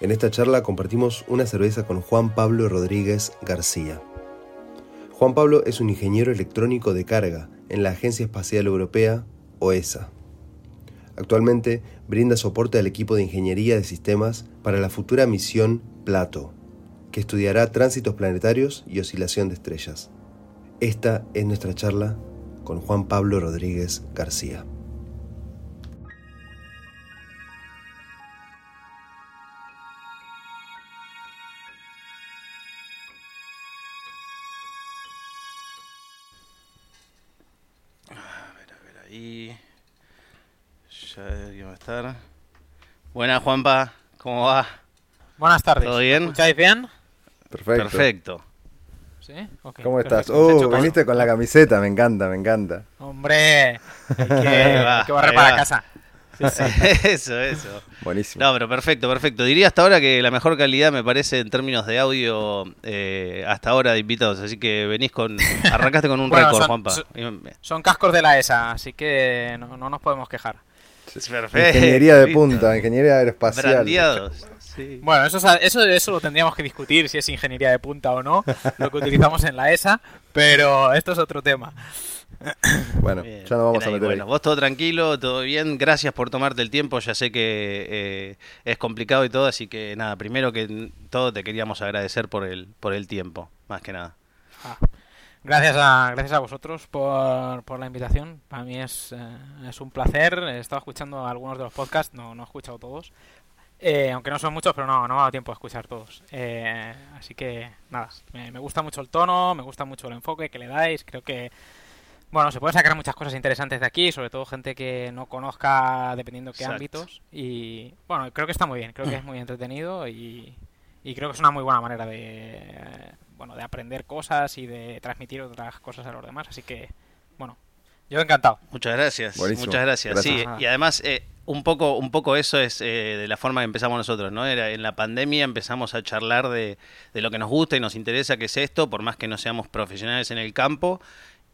En esta charla compartimos una cerveza con Juan Pablo Rodríguez García. Juan Pablo es un ingeniero electrónico de carga en la Agencia Espacial Europea, OESA. Actualmente brinda soporte al equipo de ingeniería de sistemas para la futura misión Plato, que estudiará tránsitos planetarios y oscilación de estrellas. Esta es nuestra charla con Juan Pablo Rodríguez García. Estar. Buenas, Juanpa. ¿Cómo va? Buenas tardes. ¿Todo bien? ¿Me escucháis bien? Perfecto. Perfecto. ¿Sí? Ok, ¿Cómo estás? perfecto. Ha Oh, viniste con la camiseta, me encanta, me encanta. Hombre, hay que, va, hay que barrer para va. casa. eso, eso. Buenísimo. No, pero perfecto, perfecto. Diría hasta ahora que la mejor calidad me parece en términos de audio eh, hasta ahora de invitados. Así que venís con. Arrancaste con un Bueno, récord, son- Juanpa. son- Son cascos de la ESA, así que no, no nos podemos quejar. Perfecto. Ingeniería de punta, ingeniería aeroespacial. Brandeados. Sí. Bueno, eso, es- eso, eso lo tendríamos que discutir, si es ingeniería de punta o no, lo que utilizamos en la ESA, pero esto es otro tema. Bueno, Bien, ya nos vamos bien a ahí. meter Bueno, ahí. vos todo tranquilo, todo bien. Gracias por tomarte el tiempo. Ya sé que eh, es complicado y todo, así que nada, primero que todo te queríamos agradecer por el, por el tiempo, más que nada. Ah, Gracias a, gracias a vosotros por, por la invitación. Para mí es, eh, es un placer. He estado escuchando algunos de los podcasts, no, no he escuchado todos. Eh, aunque no son muchos, pero no, no me ha dado tiempo a escuchar todos. Eh, así que nada, me, me gusta mucho el tono, me gusta mucho el enfoque que le dais. Creo que, bueno, se pueden sacar muchas cosas interesantes de aquí, sobre todo gente que no conozca dependiendo qué Exacto. ámbitos. Y bueno, creo que está muy bien, creo que es muy entretenido y, y creo que es una muy buena manera de, bueno, de aprender cosas y de transmitir otras cosas a los demás. Así que, bueno, yo encantado. Muchas gracias. Buenísimo. Muchas gracias. Gracias. Sí, y además eh, un poco un poco eso es eh, de la forma que empezamos nosotros, ¿no? Era en la pandemia empezamos a charlar de, de lo que nos gusta y nos interesa que es esto, por más que no seamos profesionales en el campo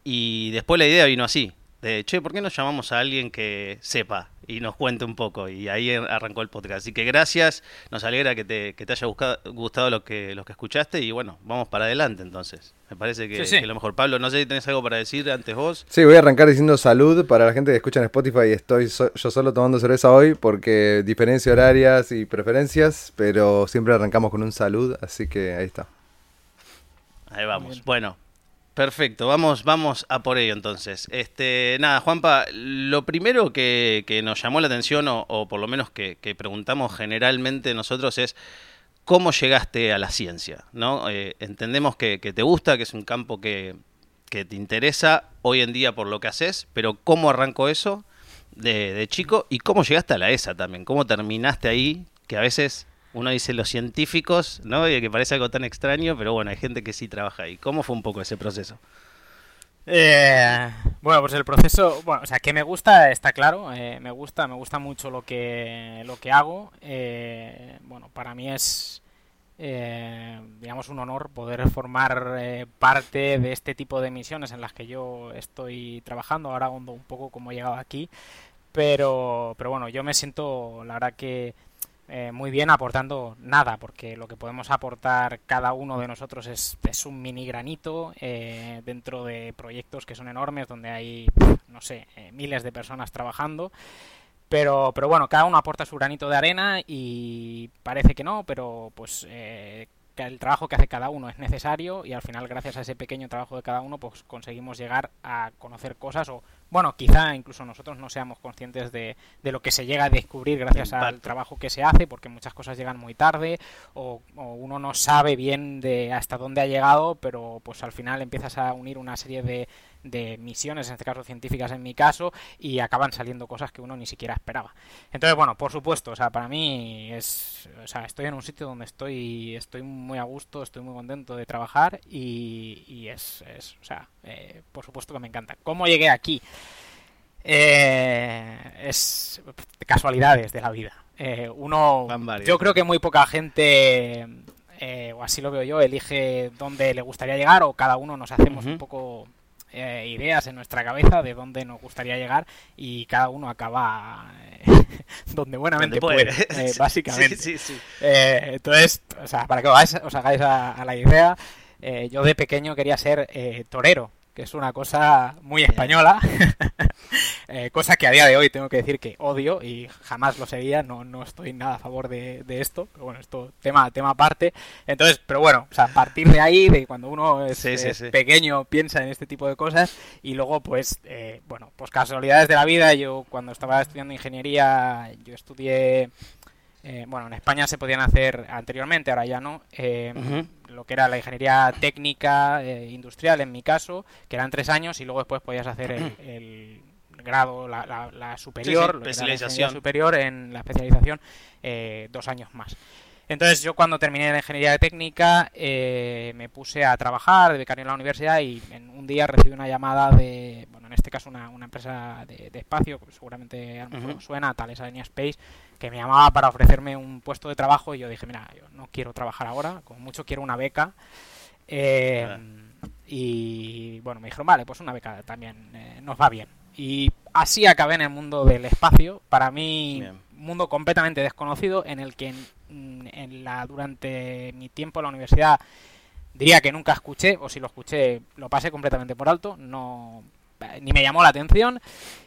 y después la idea vino así. De, che, ¿por qué no llamamos a alguien que sepa y nos cuente un poco? Y ahí arrancó el podcast. Así que gracias, nos alegra que te, que te haya buscado- gustado lo que, lo que escuchaste y bueno, vamos para adelante entonces. Me parece que, Sí, sí. que lo mejor. Pablo, no sé si tenés algo para decir antes vos. Sí, voy a arrancar diciendo salud para la gente que escucha en Spotify. Estoy so- yo solo tomando cerveza hoy porque diferencia horarias y preferencias, pero siempre arrancamos con un salud, así que ahí está. Ahí vamos. Bueno, perfecto. Vamos, vamos a por ello entonces. Este, nada, Juanpa, lo primero que, que nos llamó la atención, o, o por lo menos que, preguntamos generalmente nosotros, es cómo llegaste a la ciencia, ¿no? Eh, entendemos que, te gusta, que es un campo que, que te interesa hoy en día por lo que haces, pero ¿cómo arrancó eso de, de chico? ¿Y cómo llegaste a la ESA también? ¿Cómo terminaste ahí? Que a veces uno dice los científicos, ¿no? Y que parece algo tan extraño, pero bueno, hay gente que sí trabaja ahí. ¿Cómo fue un poco ese proceso? Eh, bueno, pues el proceso, bueno, o sea, que me gusta, está claro, eh, me gusta, me gusta mucho lo que, lo que hago. eh, bueno, para mí es, eh, digamos, un honor poder formar eh, parte de este tipo de misiones en las que yo estoy trabajando. Ahora hondo un poco cómo he llegado aquí, pero, pero bueno, yo me siento, la verdad que eh, muy bien aportando nada, porque lo que podemos aportar cada uno de nosotros es, es un mini granito eh, dentro de proyectos que son enormes, donde hay, no sé, eh, miles de personas trabajando. Pero, pero bueno, cada uno aporta su granito de arena y parece que no, pero pues eh, el trabajo que hace cada uno es necesario y al final gracias a ese pequeño trabajo de cada uno pues conseguimos llegar a conocer cosas o bueno, quizá incluso nosotros no seamos conscientes de, de lo que se llega a descubrir gracias al trabajo que se hace porque muchas cosas llegan muy tarde o, o uno no sabe bien de hasta dónde ha llegado pero pues al final empiezas a unir una serie de, de misiones, en este caso científicas en mi caso, y acaban saliendo cosas que uno ni siquiera esperaba. Entonces, bueno, por supuesto, o sea, para mí es, o sea, estoy en un sitio donde estoy, estoy muy a gusto, estoy muy contento de trabajar y, y es, es, o sea, eh, por supuesto que me encanta. ¿Cómo llegué aquí? Eh, es casualidades de la vida. Eh, uno, yo creo que muy poca gente, eh, o así lo veo yo, elige dónde le gustaría llegar o cada uno nos hacemos un poco eh, ideas en nuestra cabeza de dónde nos gustaría llegar y cada uno acaba eh, donde buenamente puede, básicamente. entonces, o sea, para que os hagáis a, la idea, yo de pequeño quería ser torero que es una cosa muy española, eh, cosa que a día de hoy tengo que decir que odio y jamás lo sería, no, no estoy nada a favor de, esto, pero bueno, esto tema, tema aparte. Entonces, pero bueno, o sea, a partir de ahí, de cuando uno es, pequeño, piensa en este tipo de cosas y luego, pues, eh, bueno, pues casualidades de la vida, yo cuando estaba estudiando ingeniería, yo estudié... Eh, bueno, en España se podían hacer anteriormente, ahora ya no, lo que era la ingeniería técnica eh, industrial en mi caso, que eran tres años y luego después podías hacer el, grado, la, superior, especialización. superior en la especialización eh, dos años más. Entonces yo cuando terminé la ingeniería técnica eh, me puse a trabajar de becario en la universidad y en un día recibí una llamada de, bueno, en este caso una, empresa de, espacio, seguramente a lo mejor suena, tal es Space, que me llamaba para ofrecerme un puesto de trabajo y yo dije, mira, yo no quiero trabajar ahora, como mucho quiero una beca. Eh, y bueno, me dijeron, vale, pues una beca también eh, nos va bien. Y así acabé en el mundo del espacio, para mí mundo completamente desconocido en el que en, la, durante mi tiempo en la universidad diría que nunca escuché, o si lo escuché lo pasé completamente por alto, no ni me llamó la atención.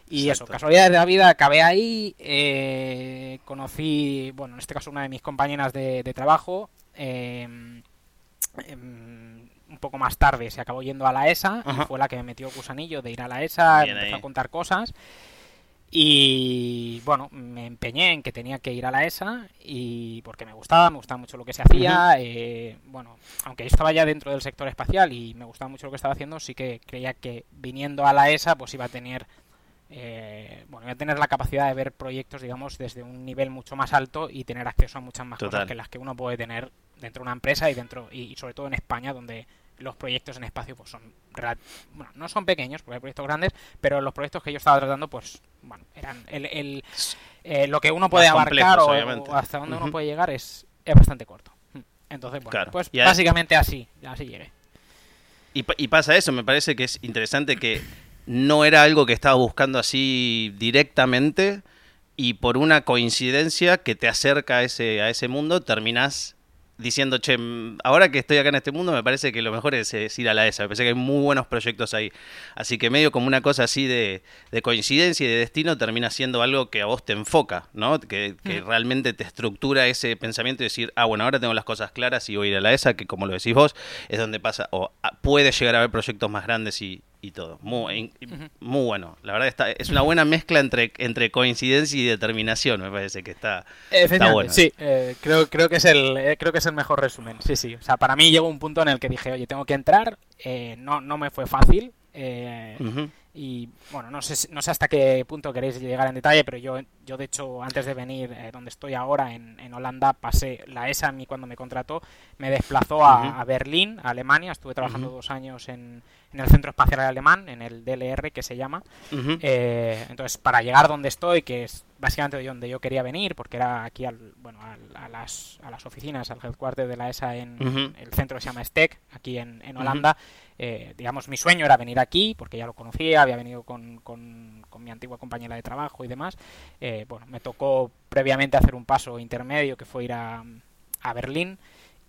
Y eso, casualidades de la vida, acabé ahí, eh, conocí, bueno, en este caso una de mis compañeras de, trabajo, em, em, un poco más tarde se acabó yendo a la ESA, y fue la que me metió gusanillo de ir a la ESA, empezó a contar cosas. Y bueno, me empeñé en que tenía que ir a la ESA y porque me gustaba, me gustaba mucho lo que se hacía. Eh, bueno, aunque yo estaba ya dentro del sector espacial y me gustaba mucho lo que estaba haciendo, sí que creía que viniendo a la ESA pues iba a tener eh, bueno, voy a tener la capacidad de ver proyectos, digamos, desde un nivel mucho más alto y tener acceso a muchas más cosas que las que uno puede tener dentro de una empresa y dentro y, sobre todo en España, donde los proyectos en espacio pues son bueno, no son pequeños porque hay proyectos grandes pero los proyectos que yo estaba tratando pues bueno eran el, eh, lo que uno puede abarcar o, hasta donde uno puede llegar es, es bastante corto. Entonces bueno pues básicamente así así llegué. Y, y pasa eso me parece que es interesante que no era algo que estaba buscando así directamente y por una coincidencia que te acerca a ese, a ese mundo terminas diciendo, che, ahora que estoy acá en este mundo me parece que lo mejor es, ir a la ESA, me parece que hay muy buenos proyectos ahí. Así que medio como una cosa así de, coincidencia y de destino termina siendo algo que a vos te enfoca, ¿no? Que, mm. realmente te estructura ese pensamiento y decir, ah, bueno, ahora tengo las cosas claras y voy a ir a la ESA, que como lo decís vos, es donde pasa, o puede llegar a haber proyectos más grandes y, y todo. Muy, muy bueno. La verdad está, es una buena mezcla entre, entre coincidencia y determinación, me parece que está, está bueno. Sí, eh, creo, creo, que es el, eh, creo que es el mejor resumen. Sí, sí. O sea, para mí llegó un punto en el que dije, oye, tengo que entrar. Eh, no, no me fue fácil. Y bueno, no sé, no sé hasta qué punto queréis llegar en detalle, pero yo, yo de hecho, antes de venir donde estoy ahora, en, en, Holanda, pasé la ESA a mí cuando me contrató, me desplazó a, Berlín, a Alemania. Estuve trabajando dos años en en el Centro Espacial Alemán, en el DLR que se llama. Eh, entonces, para llegar donde estoy, que es básicamente donde yo quería venir, porque era aquí al, bueno, a, las, a las oficinas, al headquarter de la ESA en el centro que se llama STEC, aquí en, en Holanda. Eh, digamos, mi sueño era venir aquí, porque ya lo conocía, había venido con, con, mi antigua compañera de trabajo y demás. Eh, bueno, me tocó previamente hacer un paso intermedio que fue ir a, a Berlín.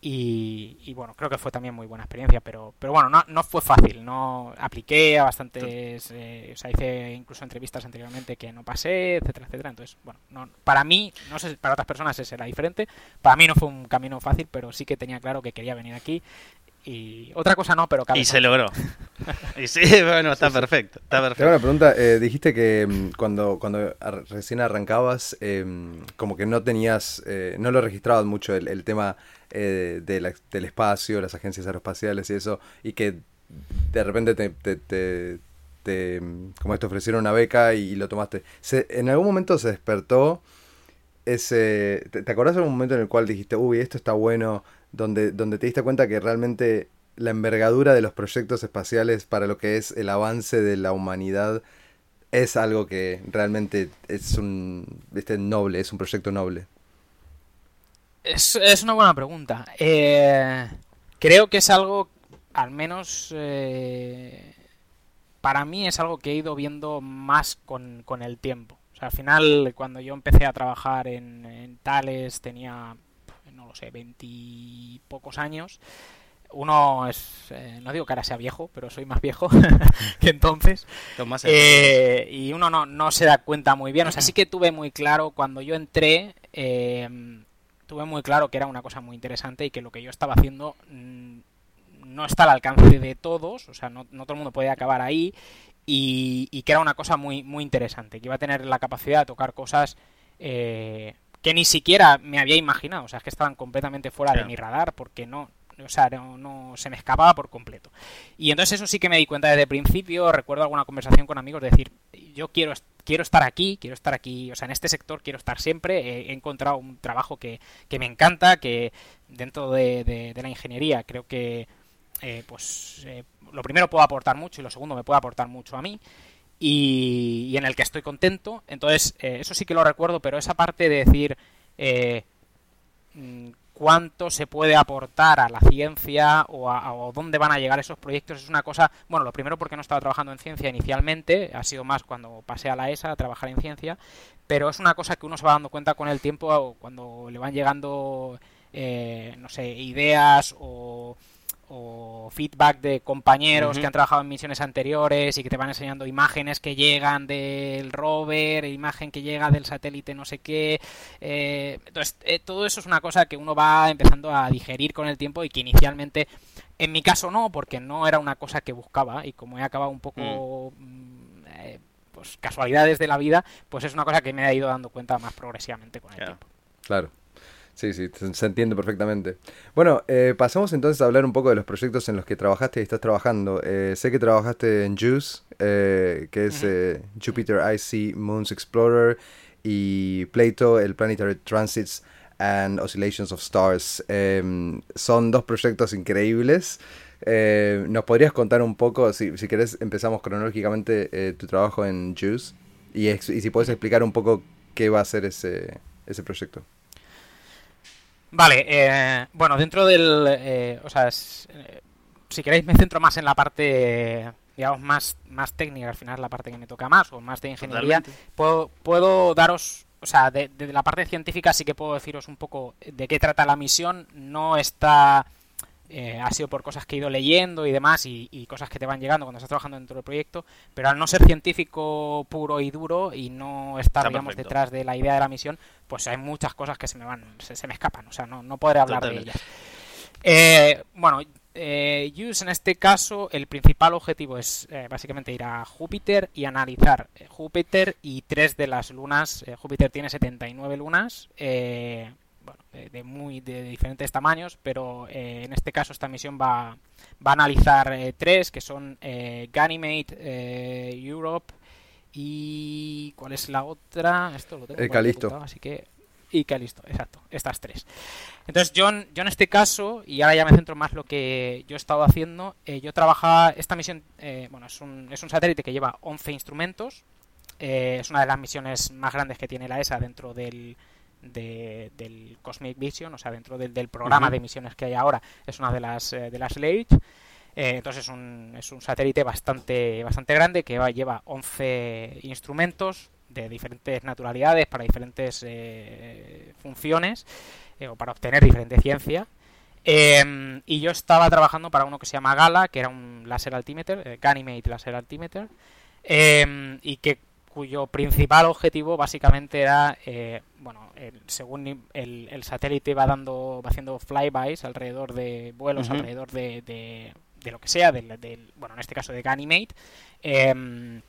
Y, bueno, creo que fue también muy buena experiencia, pero, pero bueno, no, no fue fácil, no apliqué a bastantes, eh, o sea, hice incluso entrevistas anteriormente que no pasé, etcétera, etcétera. Entonces, bueno, no, para mí, no sé, para otras personas será diferente, para mí no fue un camino fácil, pero sí que tenía claro que quería venir aquí y otra cosa no, pero Y se logró. y sí, bueno, está perfecto. Está perfecto. Tengo una pregunta. Eh, dijiste que mm, cuando, cuando recién arrancabas, em, como que no tenías, eh, no lo registrabas mucho el, el tema eh, del espacio, las agencias aeroespaciales y eso, y que de repente te, te, te, como te ofrecieron una beca y, lo tomaste. ¿En algún momento se despertó ese... ¿Te, ¿Te acordás de algún momento en el cual dijiste, uy, esto está bueno, donde, donde te diste cuenta que realmente la envergadura de los proyectos espaciales para lo que es el avance de la humanidad es algo que realmente es un noble, es un proyecto noble? Es, es una buena pregunta. Eh, creo que es algo, al menos, eh, para mí es algo que he ido viendo más con, con el tiempo. O sea, al final, cuando yo empecé a trabajar en, en Tales, tenía, no lo sé, veintipocos años uno es, eh, no digo que ahora sea viejo, pero soy más viejo que entonces. Eh, y uno no, no, se da cuenta muy bien. O sea, sí que tuve muy claro cuando yo entré, eh, tuve muy claro que era una cosa muy interesante y que lo que yo estaba haciendo mm, no está al alcance de todos. O sea, no, no todo el mundo puede acabar ahí. Y, y, que era una cosa muy, muy interesante, que iba a tener la capacidad de tocar cosas que ni siquiera me había imaginado. O sea, es que estaban completamente fuera de mi radar porque no, o sea, no, se me escapaba por completo. Y entonces eso sí que me di cuenta desde el principio, recuerdo alguna conversación con amigos, de decir, yo quiero, quiero estar aquí, quiero estar aquí, o sea, en este sector quiero estar siempre, he, encontrado un trabajo que, me encanta, que dentro de, la ingeniería creo que, eh, pues, eh, lo primero puedo aportar mucho y lo segundo me puede aportar mucho a mí. Y, en el que estoy contento. Entonces, eh, eso sí que lo recuerdo, pero esa parte de decir, mm, cuánto se puede aportar a la ciencia o a, dónde van a llegar esos proyectos es una cosa, bueno, lo primero porque no estaba trabajando en ciencia inicialmente, ha sido más cuando pasé a la ESA a trabajar en ciencia, pero es una cosa que uno se va dando cuenta con el tiempo cuando le van llegando, eh, no sé, ideas o o feedback de compañeros que han trabajado en misiones anteriores y que te van enseñando imágenes que llegan del rover, imagen que llega del satélite no sé qué. Eh, entonces, eh, todo eso es una cosa que uno va empezando a digerir con el tiempo y que inicialmente, en mi caso no, porque no era una cosa que buscaba y como he acabado un poco... Mm. Mm, eh, pues casualidades de la vida, pues es una cosa que me he ido dando cuenta más progresivamente con el tiempo. Claro. Sí, sí, se entiende perfectamente. Bueno, eh, pasamos entonces a hablar un poco de los proyectos en los que trabajaste y estás trabajando. Eh, sé que trabajaste en JUICE, eh, que es Jupiter Icy Moons Explorer, y Plato, el Planetary Transits and Oscillations of Stars. Em, son dos proyectos increíbles. ¿Nos podrías contar un poco, si, si querés, empezamos cronológicamente tu trabajo en JUICE? Y, y si puedes explicar un poco qué va a ser ese, ese proyecto. Vale, eh, bueno, dentro del... Eh, o sea, eh, si queréis me centro más en la parte, digamos, más, más técnica, al final la parte que me toca más, o más de ingeniería. Puedo, puedo daros, o sea, de, de, la parte científica sí que puedo deciros un poco de qué trata la misión. No está eh, ha sido por cosas que he ido leyendo y demás y, cosas que te van llegando cuando estás trabajando dentro del proyecto, pero al no ser científico puro y duro y no estar, digamos, detrás de la idea de la misión, pues hay muchas cosas que se me van, se, me escapan, o sea, no, no podré hablar de ellas. Eh, bueno, eh, Use en este caso, el principal objetivo es eh, básicamente ir a Júpiter y analizar Júpiter y tres de las lunas. Júpiter tiene 79 lunas. Eh, de, muy de diferentes tamaños, pero eh, en este caso esta misión va, va a analizar eh, tres, que son eh, Ganymede, Europe y ¿cuál es la otra? Esto lo tengo Calisto. así que y Calisto, exacto, estas tres. Entonces yo, yo en este caso, y ahora ya me centro más lo que yo he estado haciendo, yo trabajaba, esta misión, bueno, es un, es un satélite que lleva 11 instrumentos, es una de las misiones más grandes que tiene la ESA dentro del, de, del Cosmic Vision, o sea, dentro del, programa de misiones que hay ahora, es una de las, eh, de las LAGE. Eh, entonces es un, es un satélite bastante, bastante grande que lleva 11 instrumentos de diferentes naturalidades para diferentes eh, funciones o para obtener diferente ciencia. Em, y yo estaba trabajando para uno que se llama Gala, que era un láser altimeter, Ganymede Laser Altimeter, em, y que cuyo principal objetivo básicamente era, eh, bueno, según el, satélite va dando, va haciendo flybys alrededor de vuelos, alrededor de, de, lo que sea, del, bueno, en este caso de Ganymede, eh,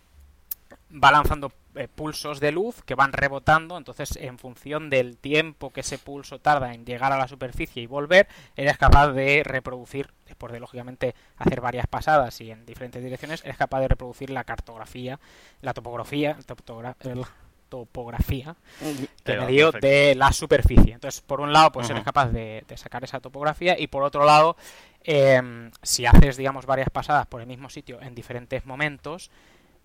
va lanzando eh, pulsos de luz que van rebotando, entonces en función del tiempo que ese pulso tarda en llegar a la superficie y volver, eres capaz de reproducir, después de lógicamente hacer varias pasadas y en diferentes direcciones, eres capaz de reproducir la cartografía, la topografía, la topografía que me dio de la superficie. Entonces, por un lado, pues eres capaz de, sacar esa topografía y por otro lado, em, si haces, digamos, varias pasadas por el mismo sitio en diferentes momentos,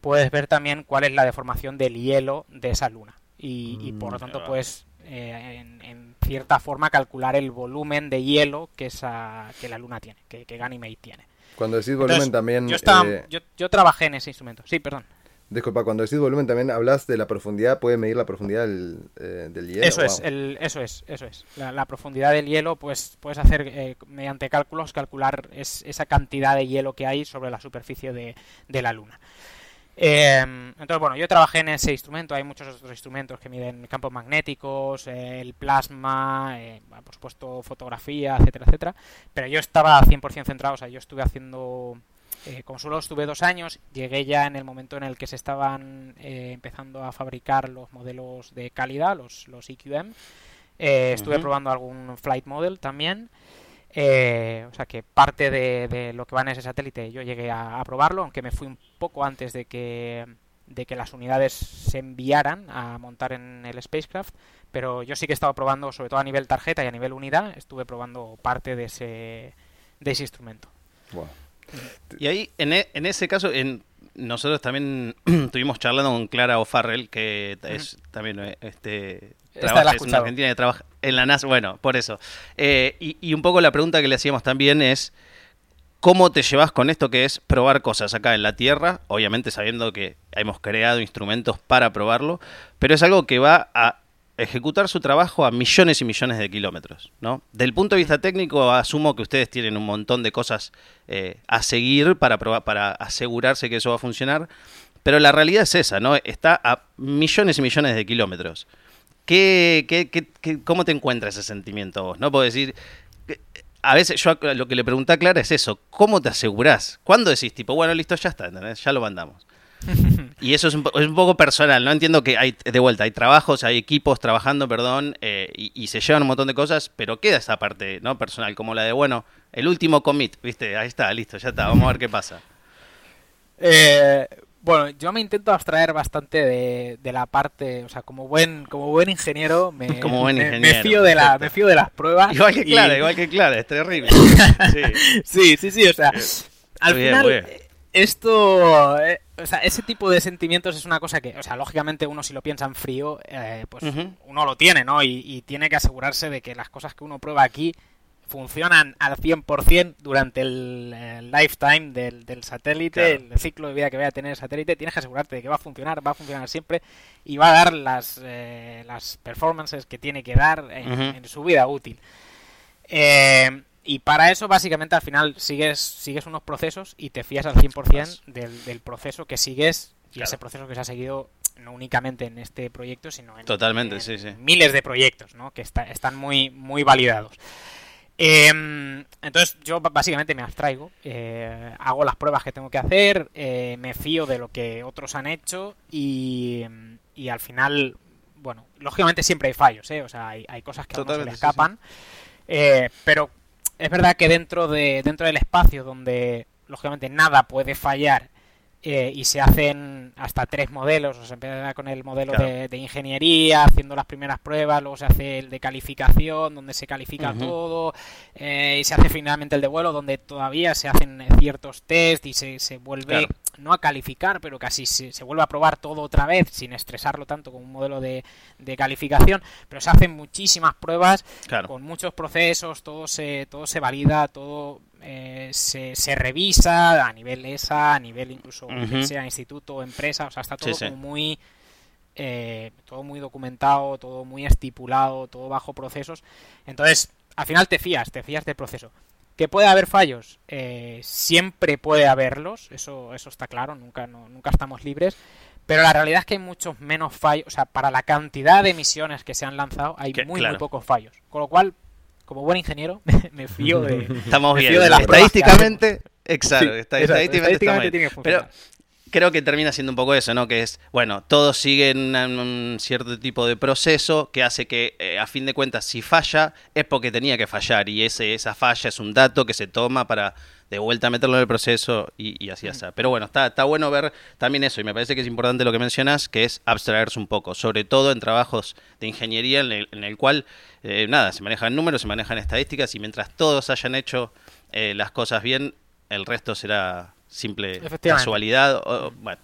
puedes ver también cuál es la deformación del hielo de esa luna. Y, por lo mm, tanto, puedes eh, en, cierta forma calcular el volumen de hielo que, esa, que la luna tiene, que, que Ganymede tiene. Cuando decís volumen también... Yo, estaba, eh, yo, yo trabajé en ese instrumento. Sí, perdón. Disculpa, cuando decís volumen también hablas de la profundidad, puede medir la profundidad del, eh, hielo. Eso es, eso es, eso es. La, profundidad del hielo, pues puedes hacer eh, mediante cálculos, calcular es, esa cantidad de hielo que hay sobre la superficie de, la Luna. Em, entonces, bueno, yo trabajé en ese instrumento, hay muchos otros instrumentos que miden campos magnéticos, el plasma, eh, por supuesto fotografía, etcétera, etcétera, pero yo estaba 100% centrado, o sea, yo estuve haciendo eh, como solo estuve dos años, llegué ya en el momento en el que se estaban eh, empezando a fabricar los modelos de calidad, los, los EQM. Eh, estuve probando algún flight model también. O sea que parte de, lo que va en ese satélite yo llegué a, probarlo, aunque me fui un poco antes de que, de que las unidades se enviaran a montar en el spacecraft. Pero yo sí que he estado probando, sobre todo a nivel tarjeta y a nivel unidad, estuve probando parte de ese, de ese instrumento. Y ahí, en, e, en ese caso, en, nosotros también estuvimos charlando con Clara O'Farrell, que es también eh, este, trabaja, es una argentina que trabaja en la NASA. Bueno, por eso. Eh, y, un poco la pregunta que le hacíamos también es. ¿Cómo te llevas con esto que es probar cosas acá en la Tierra? Obviamente sabiendo que hemos creado instrumentos para probarlo, pero es algo que va a ejecutar su trabajo a millones y millones de kilómetros, ¿no? Del punto de vista técnico, asumo que ustedes tienen un montón de cosas eh, a seguir para, probar, para asegurarse que eso va a funcionar, pero la realidad es esa, ¿no? Está a millones y millones de kilómetros. ¿Qué, qué, qué, cómo te encuentras ese sentimiento vos? ¿No puedo decir... A veces yo lo que le pregunté a Clara es eso, ¿cómo te asegurás? ¿Cuándo decís tipo, bueno, listo, ya está, ya lo mandamos? y eso es un, poco personal, ¿no? Entiendo que hay, de vuelta, hay trabajos, hay equipos trabajando, perdón, eh, y, se llevan un montón de cosas, pero queda esa parte, ¿no? Personal, como la de, bueno, el último commit, ¿viste? Ahí está, listo, ya está, vamos a ver qué pasa. Eh, bueno, yo me intento abstraer bastante de, la parte, o sea, como buen como buen ingeniero, me, fío de la, me fío de las pruebas. Igual que Clara, igual que Clara, es terrible. Sí, sí, sí, o sea, al final esto, eh, o sea, ese tipo de sentimientos es una cosa que, o sea, lógicamente uno si lo piensa en frío, eh, pues uno lo tiene, ¿no? Y, tiene que asegurarse de que las cosas que uno prueba aquí funcionan al 100% durante el, lifetime del, satélite, el ciclo de vida que vaya a tener el satélite, tienes que asegurarte de que va a funcionar, va a funcionar siempre y va a dar las, eh, las performances que tiene que dar en, en su vida útil. Eh, y para eso, básicamente, al final sigues, sigues unos procesos y te fías al 100% del, del proceso que sigues y ese proceso que se ha seguido no únicamente en este proyecto, sino en, Totalmente, sí, sí. miles de proyectos ¿no? que están muy, muy validados. Em, entonces yo básicamente me abstraigo, eh, hago las pruebas que tengo que hacer, eh, me fío de lo que otros han hecho y, y, al final, bueno, lógicamente siempre hay fallos, ¿eh? o sea, hay, hay cosas que a uno se le escapan, eh, pero es verdad que dentro, de, dentro del espacio donde lógicamente nada puede fallar eh, y se hacen hasta tres modelos, o se empieza con el modelo de, ingeniería, haciendo las primeras pruebas, luego se hace el de calificación, donde se califica todo, eh, y se hace finalmente el de vuelo, donde todavía se hacen ciertos test y se, se vuelve no a calificar, pero casi se, se, vuelve a probar todo otra vez, sin estresarlo tanto como un modelo de, de calificación, pero se hacen muchísimas pruebas con muchos procesos, todo se, todo se valida, todo eh, se, se, revisa a nivel ESA, a nivel incluso sea instituto, empresa, o sea, está todo como muy eh, todo muy documentado, todo muy estipulado, todo bajo procesos. Entonces, al final te fías, te fías del proceso. Que puede haber fallos, eh, siempre puede haberlos, eso, eso está claro, nunca, nunca estamos libres. Pero la realidad es que hay muchos menos fallos, o sea, para la cantidad de misiones que se han lanzado, hay muy, muy pocos fallos. Con lo cual, como buen ingeniero, me, fío de. Estamos bien. estadísticamente, exacto, estadísticamente, tiene que Pero creo que termina siendo un poco eso, ¿no? Que es, bueno, todos siguen un cierto tipo de proceso que hace que, eh, a fin de cuentas, si falla, es porque tenía que fallar. Y ese, esa falla es un dato que se toma para de vuelta meterlo en el proceso y, así así. Pero bueno, está, está bueno ver también eso, y me parece que es importante lo que mencionas, que es abstraerse un poco, sobre todo en trabajos de ingeniería en el, cual, eh, nada, se manejan números, se manejan estadísticas, y mientras todos hayan hecho eh, las cosas bien, el resto será simple casualidad o, bueno,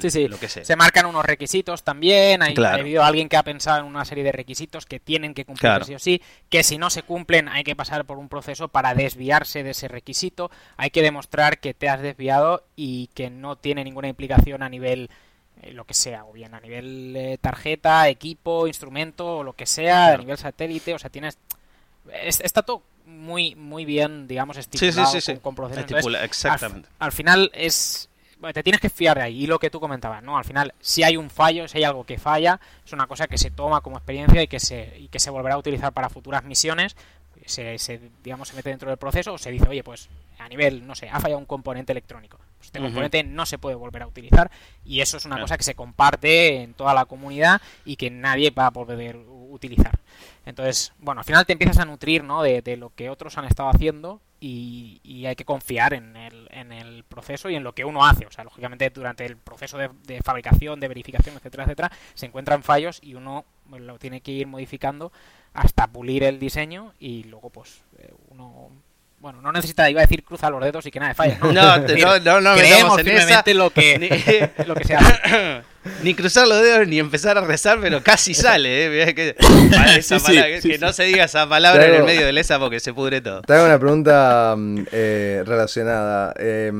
sí, sí. lo que sea. Se marcan unos requisitos también, hay, habido alguien que ha pensado en una serie de requisitos que tienen que cumplir sí o sí, que si no se cumplen hay que pasar por un proceso para desviarse de ese requisito, hay que demostrar que te has desviado y que no tiene ninguna implicación a nivel eh, lo que sea, o bien a nivel eh, tarjeta, equipo, instrumento, o lo que sea, a nivel satélite, o sea, tienes... está todo muy muy bien, digamos, estipulado con, procesos. exactamente. Al, final es... te tienes que fiar de ahí, y lo que tú comentabas, ¿no? Al final, si hay un fallo, si hay algo que falla, es una cosa que se toma como experiencia y que se, y que se volverá a utilizar para futuras misiones, se, se, digamos, se mete dentro del proceso o se dice, oye, pues a nivel, no sé, ha fallado un componente electrónico. Pues este componente no se puede volver a utilizar y eso es una cosa que se comparte en toda la comunidad y que nadie va a poder utilizar. Entonces, bueno, al final te empiezas a nutrir ¿no? de, lo que otros han estado haciendo y, hay que confiar en el, en el, proceso y en lo que uno hace. O sea, lógicamente durante el proceso de, de fabricación, de verificación, etcétera, etcétera, se encuentran fallos y uno lo tiene que ir modificando hasta pulir el diseño y luego pues eh, uno bueno, no necesita, iba a decir cruza los dedos y que nada de falla. No, no, no, no, creemos en esa, lo que, ni, lo que se hace. ni cruzar los dedos ni empezar a rezar, pero casi sale, ¿eh? Que, esa palabra, que no se diga esa palabra en el medio del ESA porque se pudre todo. Te hago una pregunta mm, eh, relacionada. Eh,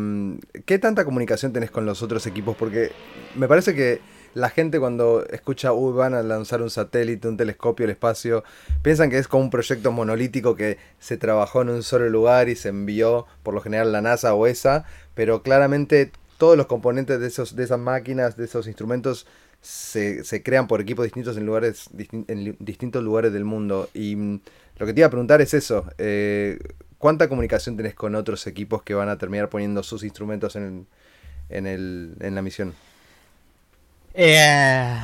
¿Qué tanta comunicación tenés con los otros equipos? Porque me parece que la gente cuando escucha, uy, van a lanzar un satélite, un telescopio al espacio, piensan que es como un proyecto monolítico que se trabajó en un solo lugar y se envió, por lo general, la NASA o ESA, pero claramente todos los componentes de, esos, de esas máquinas, de esos instrumentos, se, crean por equipos distintos en, lugares, en distintos lugares del mundo. Y mm, lo que te iba a preguntar es eso. Eh, ¿Cuánta comunicación tenés con otros equipos que van a terminar poniendo sus instrumentos en, en, el, en la misión? Eh,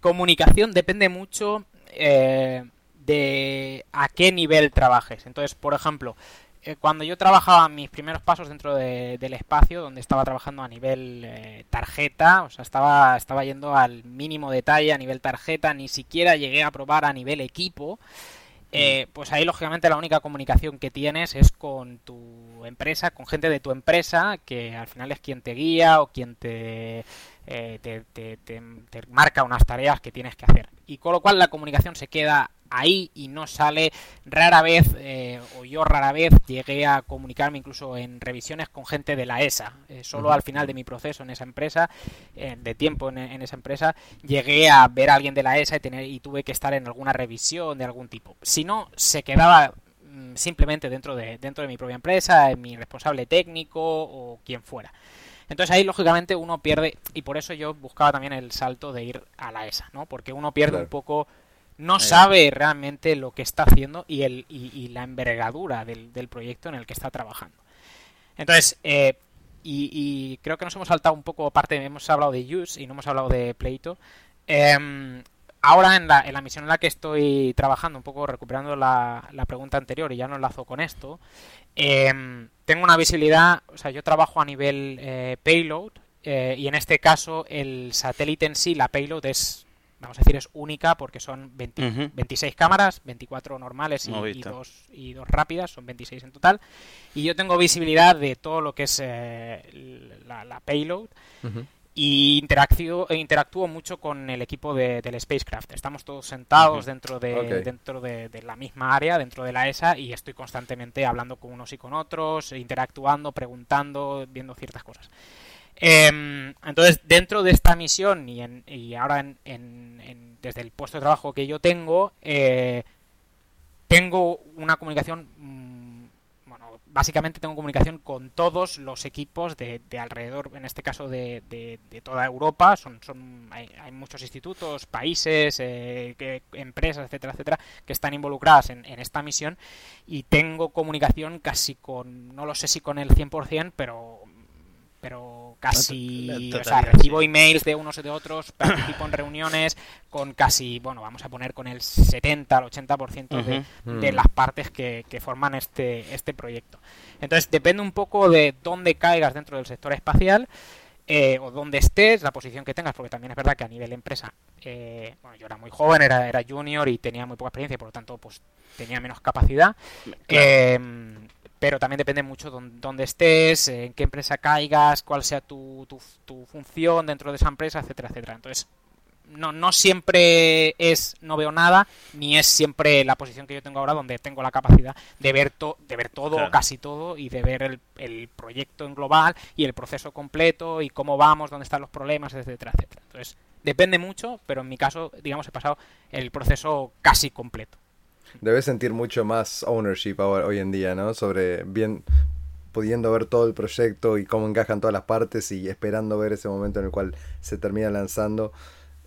comunicación depende mucho eh, de a qué nivel trabajes. Entonces, por ejemplo, eh, cuando yo trabajaba mis primeros pasos dentro del espacio, donde estaba trabajando a nivel eh, tarjeta, o sea, estaba, estaba yendo al mínimo detalle a nivel tarjeta, ni siquiera llegué a probar a nivel equipo. Eh, pues ahí lógicamente la única comunicación que tienes es con tu empresa, con gente de tu empresa, que al final es quien te guía o quien te, eh, te, te, te, marca unas tareas que tienes que hacer. Y con lo cual la comunicación se queda ahí y no sale rara vez, eh, o yo rara vez llegué a comunicarme incluso en revisiones con gente de la ESA. Eh, solo al final de mi proceso en esa empresa, de tiempo en, esa empresa, llegué a ver a alguien de la ESA y, tener, y tuve que estar en alguna revisión de algún tipo. Si no, se quedaba mm, simplemente dentro de, dentro de mi propia empresa, en mi responsable técnico o quien fuera. Entonces ahí lógicamente uno pierde, y por eso yo buscaba también el salto de ir a la ESA, ¿no? Porque uno pierde un poco, no sabe realmente lo que está haciendo y, el, y, la envergadura del, proyecto en el que está trabajando. Entonces, eh, y, creo que nos hemos saltado un poco parte, hemos hablado de Use y no hemos hablado de Pleito. Em, ahora en la, en la, misión en la que estoy trabajando, un poco recuperando la, la pregunta anterior y ya no enlazo con esto, eh, tengo una visibilidad, o sea, yo trabajo a nivel eh, payload eh, y en este caso el satélite en sí, la payload es, vamos a decir, es única porque son 26 cámaras, 24 normales y, dos, y dos rápidas, son 26 en total. Y yo tengo visibilidad de todo lo que es eh, la, payload. Y interactúo, interactúo mucho con el equipo de, del spacecraft. Estamos todos sentados dentro, de, dentro de, la misma área, dentro de la ESA, y estoy constantemente hablando con unos y con otros, interactuando, preguntando, viendo ciertas cosas. Em, entonces, dentro de esta misión y, en, y ahora en, desde el puesto de trabajo que yo tengo, eh, tengo una comunicación básicamente tengo comunicación con todos los equipos de, alrededor, en este caso de, toda Europa. Son, son hay, muchos institutos, países, eh, empresas, etcétera, etcétera, que están involucradas en, esta misión y tengo comunicación casi con, no lo sé si con el 100%, pero pero casi, o sea, recibo emails de unos y de otros, participo en reuniones con casi, bueno, vamos a poner con el 70 al 80% de, de mm. las partes que, que, forman este, este proyecto. Entonces, depende un poco de dónde caigas dentro del sector espacial. Eh, o dónde estés, la posición que tengas, porque también es verdad que a nivel empresa, eh, bueno, yo era muy joven, era, era junior y tenía muy poca experiencia, por lo tanto, pues tenía menos capacidad. Eh, pero también depende mucho dónde, estés, en qué empresa caigas, cuál sea tu, tu, tu función dentro de esa empresa, etcétera, etcétera. Entonces, no, no siempre es no veo nada, ni es siempre la posición que yo tengo ahora donde tengo la capacidad de ver, de ver todo, casi todo, y de ver el, el, proyecto en global y el proceso completo y cómo vamos, dónde están los problemas, etcétera, etcétera. Entonces, depende mucho, pero en mi caso, digamos, he pasado el proceso casi completo. Debes sentir mucho más ownership hoy en día, ¿no? Sobre bien pudiendo ver todo el proyecto y cómo encajan todas las partes y esperando ver ese momento en el cual se termina lanzando.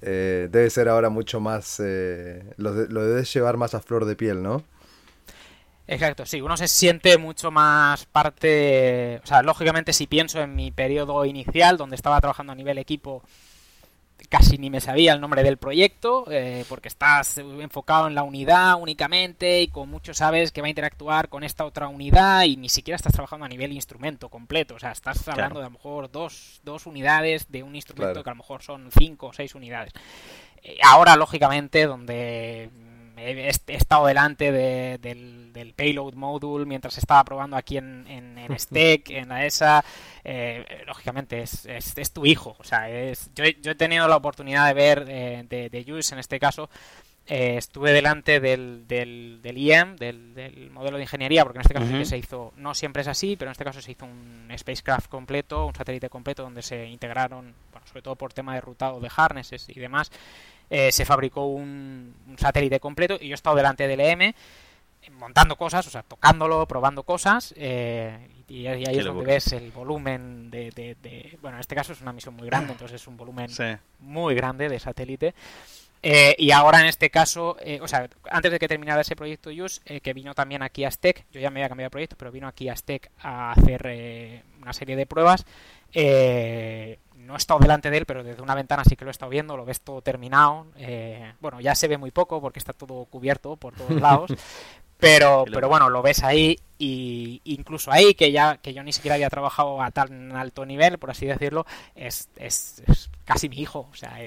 Eh, debe ser ahora mucho más, eh, lo, debes llevar más a flor de piel, ¿no? Exacto, sí, uno se siente mucho más parte, o sea, lógicamente si pienso en mi periodo inicial, donde estaba trabajando a nivel equipo casi ni me sabía el nombre del proyecto, eh, porque estás enfocado en la unidad únicamente y con mucho sabes que va a interactuar con esta otra unidad y ni siquiera estás trabajando a nivel instrumento completo, o sea, estás hablando de a lo mejor dos, dos unidades de un instrumento que a lo mejor son cinco o seis unidades. Eh, ahora, lógicamente, donde he, estado delante del, payload module mientras estaba probando aquí en, en, en STEC, en la ESA. Eh, lógicamente es, es, tu hijo. O sea, es, yo, yo, he tenido la oportunidad de ver eh, de, de en este caso. Eh, estuve delante del, del, del IEM, del, modelo de ingeniería, porque en este caso se hizo, no siempre es así, pero en este caso se hizo un spacecraft completo, un satélite completo, donde se integraron, bueno, sobre todo por tema de rutado de harnesses y demás, eh, se fabricó un, satélite completo y yo he estado delante del EM montando cosas, o sea, tocándolo, probando cosas, eh, y, ahí es donde ves el volumen de, Bueno, en este caso es una misión muy grande, entonces es un volumen muy grande de satélite. Eh, y ahora en este caso, o sea, antes de que terminara ese proyecto YUS, que vino también aquí a STEC, yo ya me había cambiado de proyecto, pero vino aquí a STEC a hacer una serie de pruebas, eh, no he estado delante de él, pero desde una ventana sí que lo he estado viendo, lo ves todo terminado. Eh, bueno, ya se ve muy poco porque está todo cubierto por todos lados. Pero, pero bueno, lo ves ahí y incluso ahí, que ya que yo ni siquiera había trabajado a tan alto nivel, por así decirlo, es, es, casi mi hijo. O sea,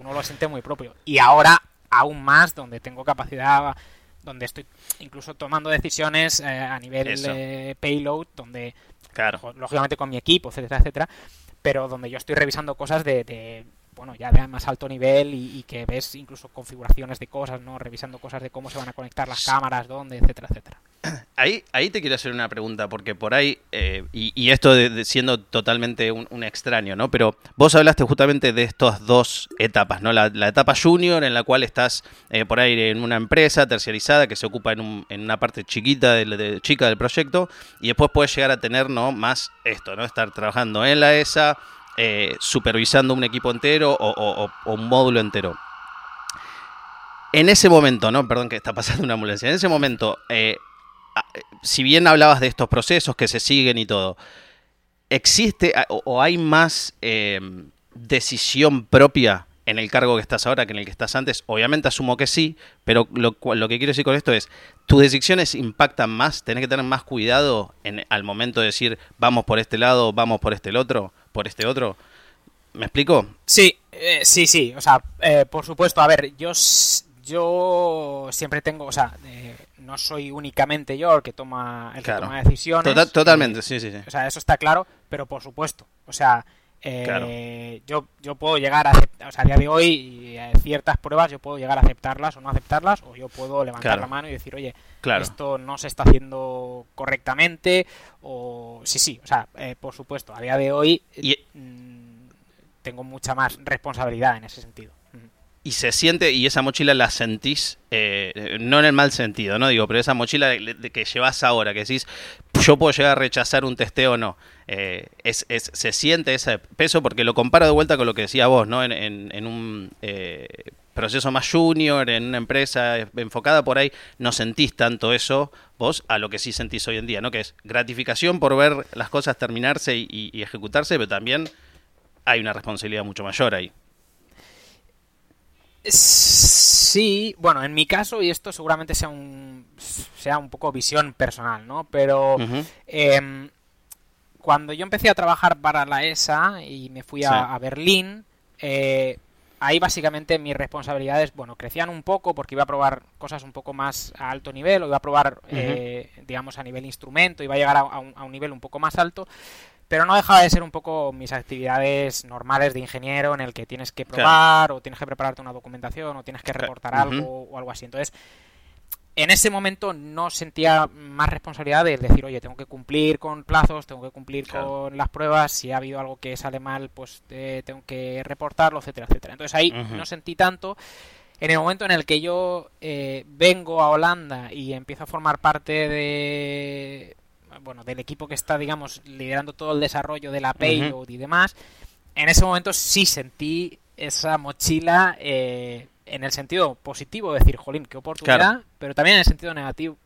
uno lo siente muy propio. Y ahora aún más, donde tengo capacidad, donde estoy incluso tomando decisiones eh, a nivel de payload, donde, claro. lógicamente con mi equipo, etcétera, etcétera, pero donde yo estoy revisando cosas de, bueno, ya de más alto nivel y, que ves incluso configuraciones de cosas, ¿no? Revisando cosas de cómo se van a conectar las cámaras, dónde, etcétera, etcétera. Ahí, ahí te quiero hacer una pregunta, porque por ahí, eh, y, esto siendo totalmente un, extraño, ¿no? Pero vos hablaste justamente de estas dos etapas, ¿no? La, etapa junior, en la cual estás eh, por ahí en una empresa terciarizada que se ocupa en, en una parte chiquita, de, chica del proyecto, y después puedes llegar a tener, ¿no? Más esto, ¿no? Estar trabajando en la ESA, eh, supervisando un equipo entero o, un módulo entero. En ese momento, ¿no? Perdón que está pasando una ambulancia. En ese momento, si bien hablabas de estos procesos que se siguen y todo, ¿existe o, hay más decisión propia en el cargo que estás ahora que en el que estás antes? Obviamente asumo que sí, pero lo, que quiero decir con esto es, ¿tus decisiones impactan más? ¿Tenés que tener más cuidado en, al momento de decir, vamos por este lado, vamos por este otro, por este otro? ¿Me explico? Sí, eh, sí, sí. O sea, eh, por supuesto, a ver, yo, yo siempre tengo, o sea, eh, no soy únicamente yo el que toma, el que toma decisiones. Tota-, totalmente, sí, sí, sí. O sea, eso está claro, pero por supuesto. O sea, eh, yo, yo puedo llegar a aceptar, o sea, a día de hoy, eh, ciertas pruebas yo puedo llegar a aceptarlas o no aceptarlas, o yo puedo levantar la mano y decir, oye, esto no se está haciendo correctamente, o sí, sí, o sea, eh, por supuesto, a día de hoy mm, tengo mucha más responsabilidad en ese sentido y se siente, y esa mochila la sentís, eh, no en el mal sentido, ¿no? Digo, pero esa mochila que llevas ahora, que decís, yo puedo llegar a rechazar un testeo o no. Eh, es, es, se siente ese peso porque lo comparo de vuelta con lo que decía vos, ¿no? En, en, un eh, proceso más junior, en una empresa enfocada por ahí, no sentís tanto eso vos a lo que sí sentís hoy en día, ¿no? Que es gratificación por ver las cosas terminarse y ejecutarse, pero también hay una responsabilidad mucho mayor ahí. Sí, bueno, en mi caso, y esto seguramente sea un, sea un poco visión personal, ¿no? Pero em, cuando yo empecé a trabajar para la ESA y me fui a, Berlín, eh, ahí básicamente mis responsabilidades, bueno, crecían un poco porque iba a probar cosas un poco más a alto nivel, o iba a probar, eh, digamos, a nivel instrumento, iba a llegar a, un, a, un, nivel un poco más alto, pero no dejaba de ser un poco mis actividades normales de ingeniero en el que tienes que probar o tienes que prepararte una documentación o tienes que reportar algo o algo así. Entonces, en ese momento no sentía más responsabilidad de decir, oye, tengo que cumplir con plazos, tengo que cumplir con las pruebas, si ha habido algo que sale mal, pues eh, tengo que reportarlo, etcétera, etcétera. Entonces ahí no sentí tanto. En el momento en el que yo eh, vengo a Holanda y empiezo a formar parte de bueno del equipo que está, digamos, liderando todo el desarrollo de la payload y demás, en ese momento sí sentí esa mochila eh, en el sentido positivo, decir, jolín, qué oportunidad, pero también en el sentido negativo,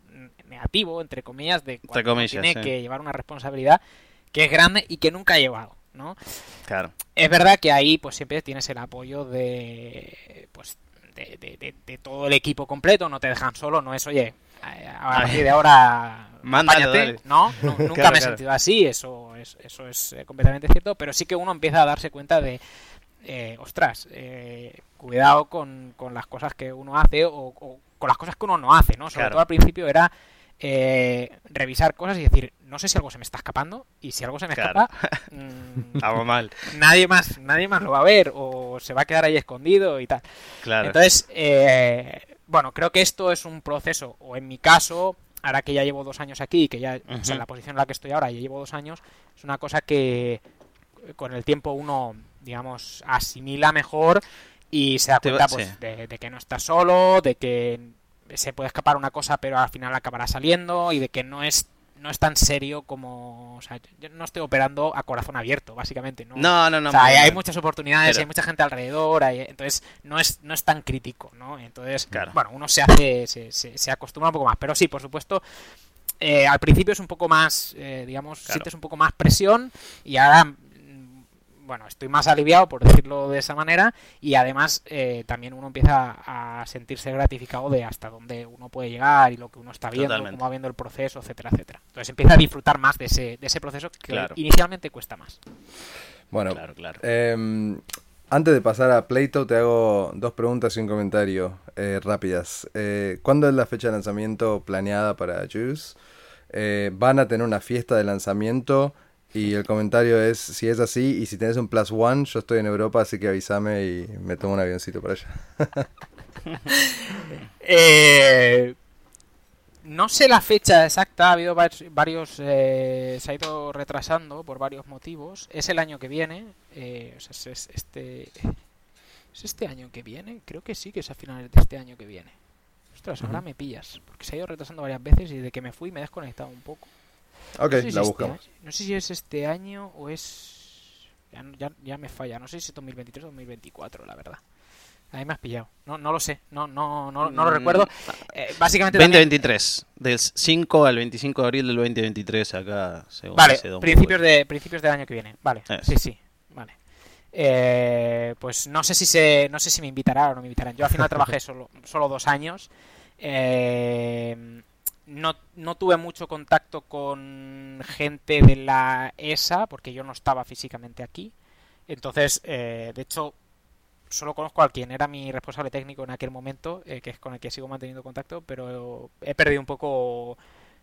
negativo entre comillas, de cuando tiene que llevar una responsabilidad que es grande y que nunca ha llevado, ¿no? Claro. Es verdad que ahí pues siempre tienes el apoyo de pues de, de, todo el equipo completo, no te dejan solo, no es, oye, a partir de ahora ¿no? Nunca me he sentido así, eso es, eso es completamente cierto, pero sí que uno empieza a darse cuenta de, eh, ostras, eh, cuidado con, con, las cosas que uno hace o, con las cosas que uno no hace, ¿no? Sobre todo al principio era eh, revisar cosas y decir, no sé si algo se me está escapando y si algo se me escapa, mmm, mal. Nadie más, nadie más lo va a ver o se va a quedar ahí escondido y tal. Claro. Entonces, eh, bueno, creo que esto es un proceso, o en mi caso, ahora que ya llevo dos años aquí, que ya en la posición en la que estoy ahora, ya llevo dos años, es una cosa que con el tiempo uno, digamos, asimila mejor y se da cuenta pues, de, que no está solo, de que se puede escapar una cosa pero al final acabará saliendo y de que no es no es tan serio como o sea yo no estoy operando a corazón abierto básicamente no no no, no o sea, hay, muchas oportunidades hay mucha gente alrededor entonces no es no es tan crítico no entonces bueno uno se hace se, se, acostumbra un poco más pero sí por supuesto eh, al principio es un poco más eh, digamos sientes un poco más presión y ahora bueno, estoy más aliviado, por decirlo de esa manera, y además eh, también uno empieza a sentirse gratificado de hasta dónde uno puede llegar y lo que uno está viendo, cómo va viendo el proceso, etcétera, etcétera. Entonces empieza a disfrutar más de ese, de ese proceso que inicialmente cuesta más. Bueno, em, antes de pasar a Pleito, te hago dos preguntas y un comentario eh, rápidas. Eh, ¿Cuándo es la fecha de lanzamiento planeada para Juice? ¿Van a tener una fiesta de lanzamiento? Y el comentario es, si es así y si tenés un plus one, yo estoy en Europa, así que avísame y me tomo un avioncito para allá. Eh, no sé la fecha exacta, ha habido varios, eh, se ha ido retrasando por varios motivos. Es el año que viene, eh, o sea, es este, es este año que viene, creo que sí que es a finales de este año que viene. Ostras, ahora me pillas, porque se ha ido retrasando varias veces y de que me fui me he desconectado un poco. Ok, la buscamos. no sé si es este año o es... Ya, ya, me falla, no sé si es 2023 o 2024, la verdad. Ahí me has pillado. No, no lo sé, no, no, no, no lo mm, recuerdo. Eh, básicamente 2023, del 5 al 25 de abril del 2023 acá, según Vale, principios, de, principios del año que viene. Vale, sí, sí, vale. Eh, pues no sé si se, no sé si me invitarán o no me invitarán. Yo al final trabajé solo, solo dos años. Eh, no, no, tuve mucho contacto con gente de la ESA porque yo no estaba físicamente aquí. Entonces, eh, de hecho, solo conozco a quien era mi responsable técnico en aquel momento, eh, que es con el que sigo manteniendo contacto, pero he perdido un poco...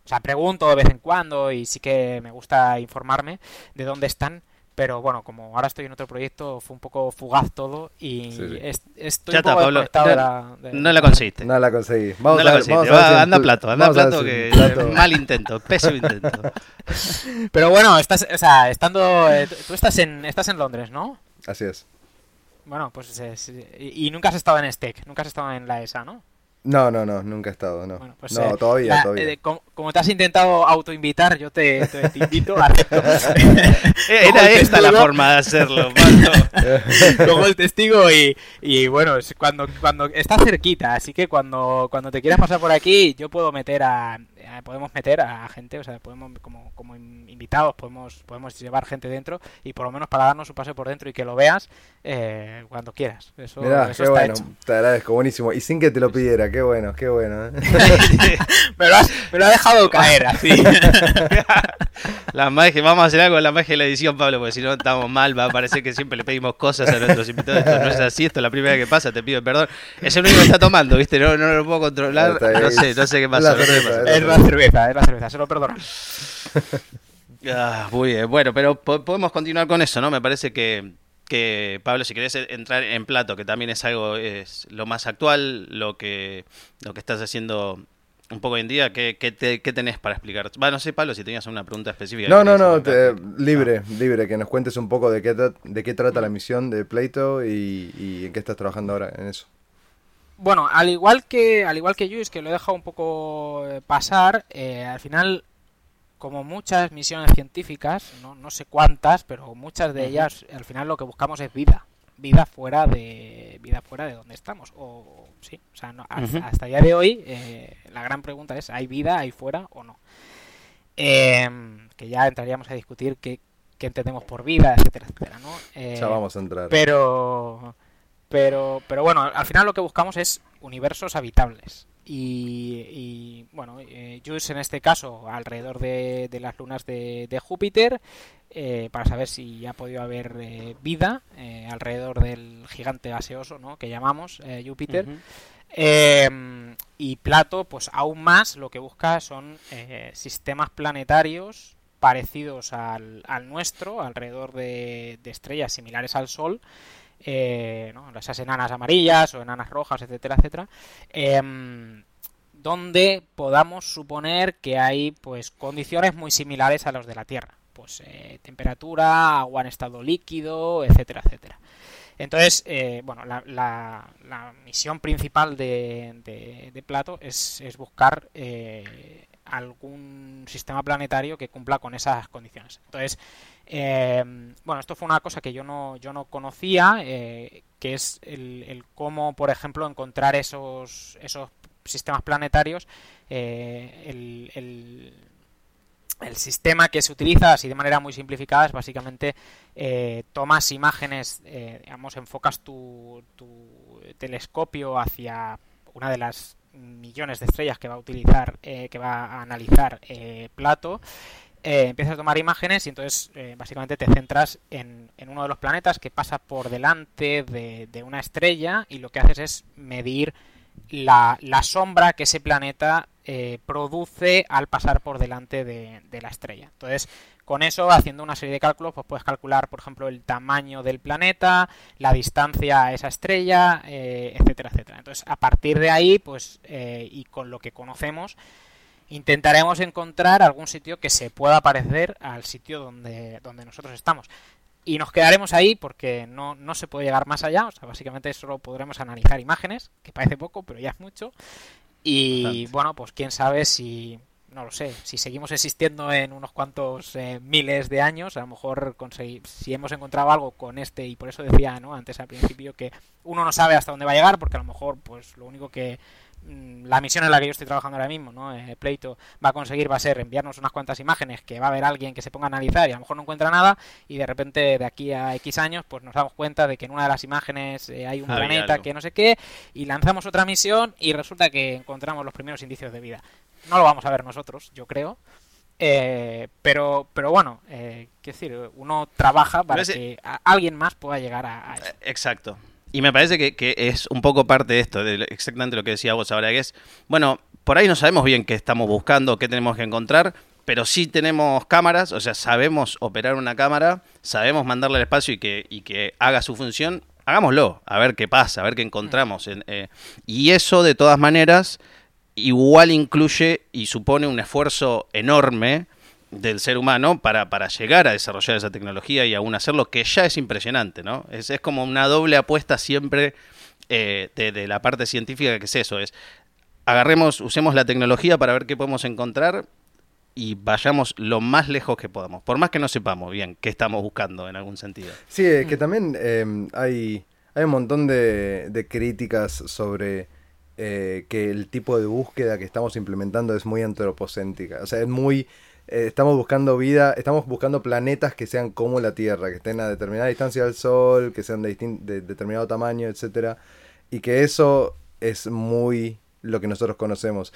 O sea, pregunto de vez en cuando y sí que me gusta informarme de dónde están pero bueno, como ahora estoy en otro proyecto, fue un poco fugaz todo y estoy un poco no, la, no, la conseguiste. No la conseguí. Vamos no la conseguiste. anda plato, anda plato, que mal intento, pésimo intento. Pero bueno, estás, o sea, estando, eh, tú estás en, estás en Londres, ¿no? Así es. Bueno, pues y nunca has estado en STEC, nunca has estado en la ESA, ¿no? No, no, no, nunca he estado, no. Pues, no, eh, todavía, todavía. Eh, como, te has intentado autoinvitar, yo te, te, invito a... Era esta la forma de hacerlo, Como el testigo y, y bueno, cuando, cuando está cerquita, así que cuando, cuando te quieras pasar por aquí, yo puedo meter a, podemos meter a gente, o sea, podemos como, como invitados, podemos, podemos llevar gente dentro y por lo menos para darnos un paseo por dentro y que lo veas eh, cuando quieras. Eso, qué bueno, te agradezco, buenísimo. Y sin que te lo pidiera, qué bueno, qué bueno. ¿eh? me, lo has, me, lo ha dejado caer así. La magia, vamos a hacer algo con la magia de la edición, Pablo, porque si no estamos mal, va a parecer que siempre le pedimos cosas a nuestros invitados. Esto no es así, esto es la primera vez que pasa, te pido perdón. Es el único que está tomando, ¿viste? No, no lo puedo controlar. No sé, no sé qué pasa. Es la cerveza, es la cerveza, se lo perdono. Ah, muy bien, bueno, pero podemos continuar con eso, ¿no? Me parece que, que Pablo, si querés entrar en plato, que también es algo, es lo más actual, lo que, lo que estás haciendo un poco hoy en día, ¿qué, qué, tenés para explicar? Va, no sé, Pablo, si tenías una pregunta específica. No, no, no, libre, libre, que nos cuentes un poco de qué, de qué trata la misión de Pleito y, en qué estás trabajando ahora en eso. Bueno, al igual que al igual que Luis, que lo he dejado un poco eh, pasar, eh, al final, como muchas misiones científicas, no, no sé cuántas, pero muchas de ellas, al final lo que buscamos es vida vida fuera de vida fuera de donde estamos o sí o sea hasta, el día de hoy eh, la gran pregunta es hay vida ahí fuera o no em, que ya entraríamos a discutir qué, entendemos por vida etcétera etcétera no ya vamos a entrar. Pero pero pero bueno al final lo que buscamos es universos habitables y, bueno, eh, en este caso alrededor de, las lunas de, Júpiter eh, para saber si ha podido haber eh, vida eh, alrededor del gigante gaseoso ¿no? que llamamos Júpiter. Em, y Plato, pues aún más lo que busca son sistemas planetarios parecidos al, nuestro, alrededor de, de, estrellas similares al Sol, eh, esas enanas amarillas o enanas rojas, etcétera, etcétera, em, donde podamos suponer que hay pues condiciones muy similares a los de la Tierra, pues eh, temperatura, agua en estado líquido, etcétera, etcétera. Entonces, eh, bueno, la, misión principal de, Plato es, es buscar eh, algún sistema planetario que cumpla con esas condiciones. Entonces, eh, bueno, esto fue una cosa que yo no, yo no conocía, eh, que es el, cómo, por ejemplo, encontrar esos, esos sistemas planetarios. Eh, el, el, sistema que se utiliza, así de manera muy simplificada, es básicamente tomas imágenes, digamos, enfocas tu telescopio hacia una de las millones de estrellas que va a utilizar, que va a analizar Plato eh, empiezas a tomar imágenes y entonces eh, básicamente te centras en, uno de los planetas que pasa por delante de, una estrella y lo que haces es medir la, sombra que ese planeta eh, produce al pasar por delante de, la estrella. Entonces, con eso, haciendo una serie de cálculos, pues puedes calcular, por ejemplo, el tamaño del planeta, la distancia a esa estrella, etcétera, etcétera. Entonces, a partir de ahí, pues, y con lo que conocemos, intentaremos encontrar algún sitio que se pueda parecer al sitio donde, donde nosotros estamos. Y nos quedaremos ahí porque no, no se puede llegar más allá. O sea, básicamente solo podremos analizar imágenes, que parece poco, pero ya es mucho. Y bueno, pues quién sabe si, no lo sé, si seguimos existiendo en unos cuantos eh, miles de años, a lo mejor si hemos encontrado algo con este, y por eso decía ¿no? antes al principio que uno no sabe hasta dónde va a llegar, porque a lo mejor pues lo único que la misión en la que yo estoy trabajando ahora mismo, ¿no? Eh, Pleito va a conseguir, va a ser enviarnos unas cuantas imágenes que va a haber alguien que se ponga a analizar y a lo mejor no encuentra nada y de repente de aquí a X años pues nos damos cuenta de que en una de las imágenes eh, hay un planeta que no sé qué y lanzamos otra misión y resulta que encontramos los primeros indicios de vida. No lo vamos a ver nosotros, yo creo. Eh, pero, pero bueno, eh, quiero decir, uno trabaja para que alguien más pueda llegar a, a eso. Exacto. Y me parece que, es un poco parte de esto, de exactamente lo que decía vos ahora, que es, bueno, por ahí no sabemos bien qué estamos buscando, qué tenemos que encontrar, pero sí tenemos cámaras, o sea, sabemos operar una cámara, sabemos mandarle al espacio y que, y que haga su función, hagámoslo, a ver qué pasa, a ver qué encontramos. Eh, y eso, de todas maneras, igual incluye y supone un esfuerzo enorme del ser humano para, para llegar a desarrollar esa tecnología y aún hacerlo, que ya es impresionante, ¿no? Es, es como una doble apuesta siempre eh, de, la parte científica, que es eso, es agarremos, usemos la tecnología para ver qué podemos encontrar y vayamos lo más lejos que podamos, por más que no sepamos bien qué estamos buscando en algún sentido. Sí, es que también eh, hay, hay un montón de, de críticas sobre... Eh, que el tipo de búsqueda que estamos implementando es muy antropocéntrica. O sea, es muy eh, estamos buscando vida, estamos buscando planetas que sean como la Tierra, que estén a determinada distancia del Sol, que sean de, determinado tamaño, etcétera, y que eso es muy lo que nosotros conocemos.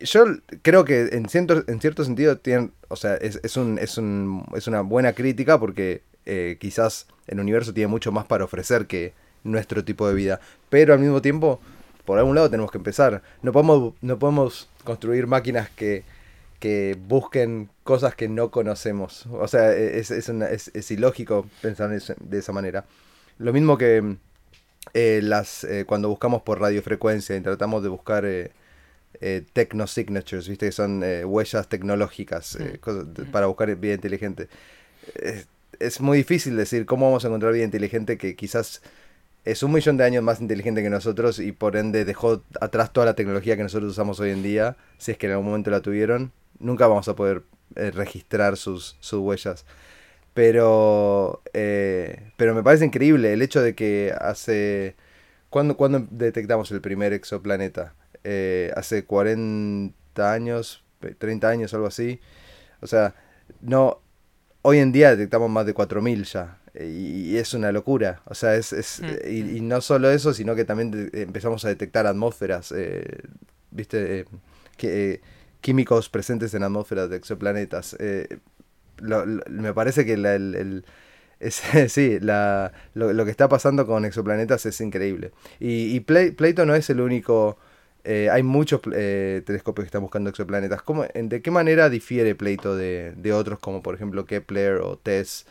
yo creo que en cierto, en cierto sentido tienen, o sea, es, es, un, es, un, es una buena crítica porque eh, quizás el universo tiene mucho más para ofrecer que nuestro tipo de vida. Pero al mismo tiempo, por algún lado tenemos que empezar. No podemos, no podemos construir máquinas que, que busquen cosas que no conocemos. O sea, es, es, es, ilógico pensar de esa manera. Lo mismo que eh, las eh, cuando buscamos por radiofrecuencia y tratamos de buscar eh, eh techno-signatures, ¿viste? Que son huellas tecnológicas para buscar vida inteligente. es muy difícil decir cómo vamos a encontrar vida inteligente que quizás es un millón de años más inteligente que nosotros y por ende dejó atrás toda la tecnología que nosotros usamos hoy en día, si es que en algún momento la tuvieron, nunca vamos a poder eh, registrar sus, sus, huellas. Pero, eh, pero me parece increíble el hecho de que hace... ¿Cuándo, cuando detectamos el primer exoplaneta? Eh, hace 40 años, 30 años, algo así. O sea, no, hoy en día detectamos más de 4.000 ya y, es una locura. O sea, es, es mm. y, no solo eso, sino que también empezamos a detectar atmósferas, eh, ¿viste? Eh, que, eh, químicos presentes en atmósferas de exoplanetas. me parece que el, sí, la, lo, que está pasando con exoplanetas es increíble. Y, y Plato no es el único... hay muchos telescopios que están buscando exoplanetas. ¿Cómo, ¿De qué manera difiere Plato de, de otros como por ejemplo Kepler o TESS?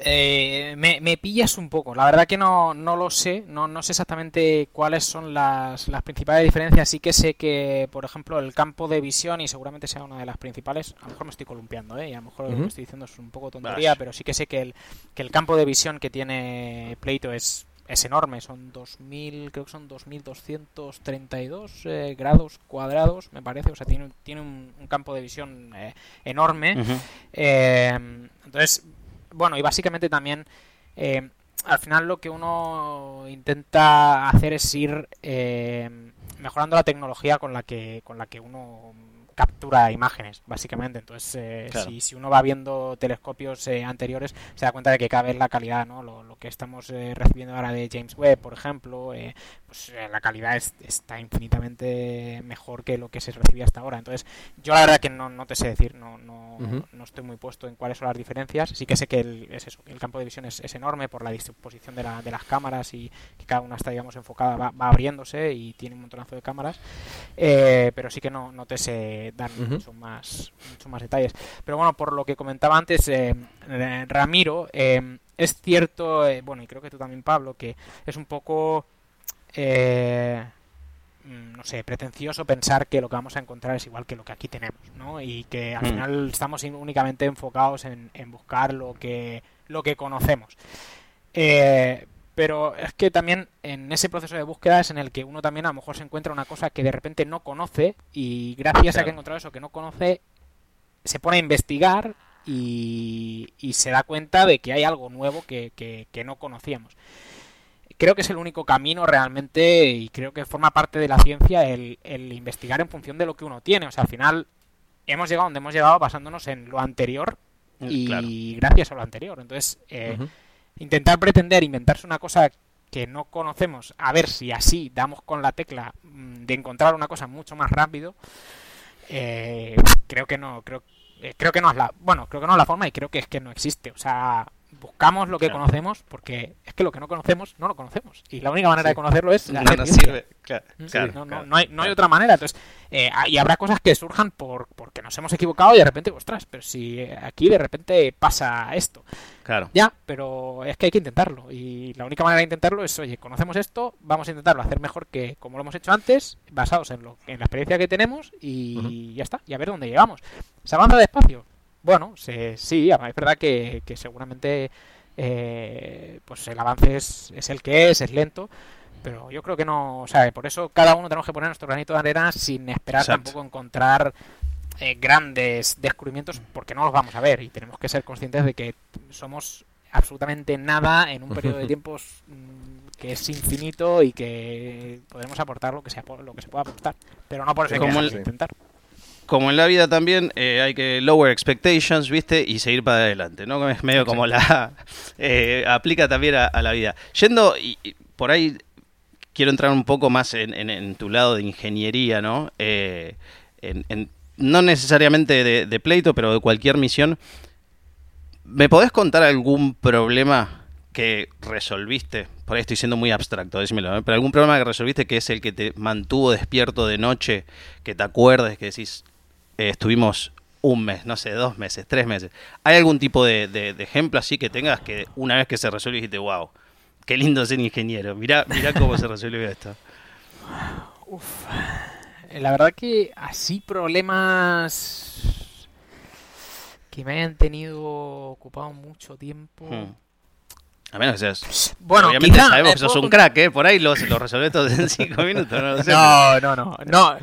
Eh, me, pillas un poco, la verdad que no, no lo sé, no, no sé exactamente cuáles son las, las, principales diferencias, sí que sé que, por ejemplo, el campo de visión, y seguramente sea una de las principales, a lo mejor me estoy columpiando, ¿eh? y a lo mejor lo que estoy diciendo es un poco tontería, pero sí que sé que el, que el campo de visión que tiene Pleito es es enorme, son 2000, creo que son 2232 eh, grados cuadrados, me parece, o sea, tiene, tiene un, campo de visión eh, enorme. Eh, entonces, bueno, y básicamente también, al final lo que uno intenta hacer es ir mejorando la tecnología con la que, con la que uno captura imágenes, básicamente. Entonces, eh, si, uno va viendo telescopios eh, anteriores, se da cuenta de que cada vez la calidad, ¿no? Lo, que estamos eh, recibiendo ahora de James Webb, por ejemplo, pues la calidad está infinitamente mejor que lo que se recibía hasta ahora. Entonces, yo la verdad que no, no te sé decir, no, no, no, estoy muy puesto en cuáles son las diferencias. Sí que sé que el, es eso, el campo de visión es, enorme por la disposición de, la, de, las cámaras y que cada una está, digamos, enfocada, va, abriéndose y tiene un montonazo de cámaras. pero sí que no, no te sé dar mucho, más, mucho más detalles. Pero bueno, por lo que comentaba antes eh, eh, Ramiro, eh, es cierto, bueno, y creo que tú también, Pablo, que es un poco, mm, no sé, pretencioso pensar que lo que vamos a encontrar es igual que lo que aquí tenemos, ¿no? Y que al mm. final estamos únicamente enfocados en, en, buscar lo que, lo que conocemos. Eh, pero es que también en ese proceso de búsqueda es en el que uno también a lo mejor se encuentra una cosa que de repente no conoce y gracias a que ha encontrado eso que no conoce, se pone a investigar y, se da cuenta de que hay algo nuevo que, que, no conocíamos. Creo que es el único camino realmente y creo que forma parte de la ciencia el, investigar en función de lo que uno tiene. O sea, al final hemos llegado donde hemos llegado basándonos en lo anterior mm, y gracias a lo anterior. Entonces, eh, intentar pretender inventarse una cosa que no conocemos, a ver si así damos con la tecla mm, de encontrar una cosa mucho más rápido, eh, creo que no, creo, eh, creo que no es la, bueno, creo que no es la forma y creo que es que no existe, o sea, buscamos lo que conocemos porque es que lo que no conocemos no lo conocemos. Y la única manera de conocerlo es no sirve. No, hay, no hay otra manera. Entonces eh, y habrá cosas que surjan por porque nos hemos equivocado y de repente ostras pero si aquí de repente pasa esto. Claro. Ya pero es que hay que intentarlo. Y la única manera de intentarlo es oye conocemos esto vamos a intentarlo hacer mejor que como lo hemos hecho antes basados en lo en la experiencia que tenemos y ya está y a ver dónde llegamos. Se avanza despacio bueno, sí, es verdad que, seguramente eh, pues el avance es, el que es, es lento, pero yo creo que no, o sea, por eso cada uno tenemos que poner nuestro granito de arena sin esperar tampoco encontrar eh, grandes descubrimientos porque no los vamos a ver y tenemos que ser conscientes de que somos absolutamente nada en un periodo de tiempos mm, que es infinito y que podemos aportar lo que sea lo que se pueda aportar, pero no por eso hay que intentar como en la vida también, eh, hay que lower expectations, ¿viste? Y seguir para adelante, ¿no? Es medio como la... Eh, aplica también a, la vida. Yendo y, por ahí, quiero entrar un poco más en, tu lado de ingeniería, ¿no? Eh, no necesariamente de, pleito, pero de cualquier misión. ¿Me podés contar algún problema que resolviste? Por ahí estoy siendo muy abstracto, decímelo, ¿eh? pero algún problema que resolviste que es el que te mantuvo despierto de noche, que te acuerdes, que decís, eh, estuvimos un mes, no sé, dos meses, tres meses. ¿Hay algún tipo de, ejemplo así que tengas que una vez que se resuelve dijiste, wow, Qué lindo ser ingeniero. Mirá, mirá cómo se resuelve esto. Uf. La verdad que así problemas que me hayan tenido ocupado mucho tiempo. Hmm. A menos que seas. Bueno, obviamente sabemos que sos un crack, ¿eh? Por ahí lo, lo resolvés todo en cinco minutos, no No, no, no. no.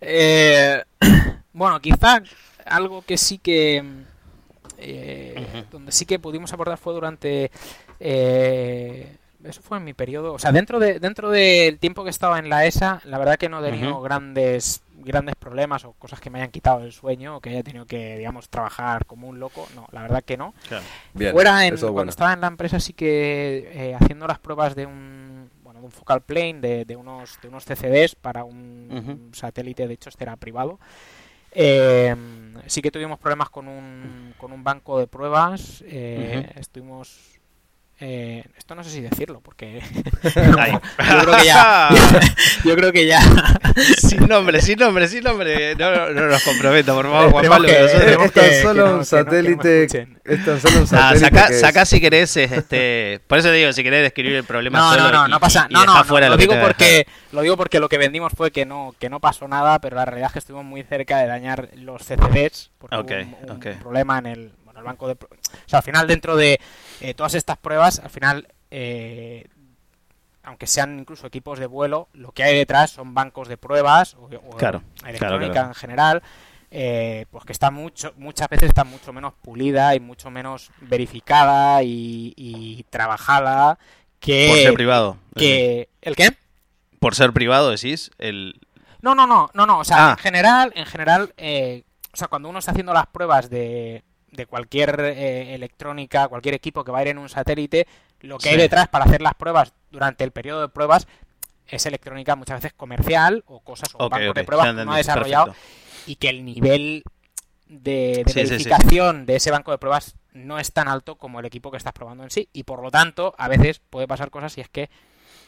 Eh, bueno, quizá algo que sí que. Eh, donde sí que pudimos abordar fue durante eh, eso fue en mi periodo, o sea, dentro de dentro del tiempo que estaba en la ESA, la verdad que no he tenido grandes grandes problemas o cosas que me hayan quitado el sueño o que haya tenido que, digamos, trabajar como un loco. No, la verdad que no. Fuera en, cuando estaba en la empresa sí que eh, haciendo las pruebas de un bueno, de un focal plane de, de unos de unos CCDs para un, satélite, de hecho este era privado. Eh, sí que tuvimos problemas con un, con un banco de pruebas. Eh, estuvimos eh, esto no sé si decirlo, porque yo creo que ya. yo creo que ya. sin nombre, sin nombre, sin nombre. No, no, no nos comprometo, por favor, Juan Pablo. esto es solo un satélite. Esto es solo un satélite. saca, si querés, este. Por eso digo, si querés describir el problema. No, no, no, no pasa. no, no, lo, digo porque lo digo porque lo que vendimos fue que no, que no pasó nada, pero la realidad es que estuvimos muy cerca de dañar los CCDs porque hubo un, problema en el, bueno, el banco de. O sea, al final dentro de eh, todas estas pruebas, al final, eh, aunque sean incluso equipos de vuelo, lo que hay detrás son bancos de pruebas o, electrónica en general. Eh, pues que está mucho, muchas veces está mucho menos pulida y mucho menos verificada y, trabajada que por ser privado. Que el qué? Por ser privado decís el. No, no, no, no, no. O sea, ah. en general, en general, o sea, cuando uno está haciendo las pruebas de, de cualquier eh, electrónica, cualquier equipo que va a ir en un satélite, lo que hay detrás para hacer las pruebas durante el periodo de pruebas es electrónica muchas veces comercial o cosas o bancos de pruebas que uno ha desarrollado y que el nivel de, verificación de ese banco de pruebas no es tan alto como el equipo que estás probando en sí y por lo tanto a veces puede pasar cosas si es que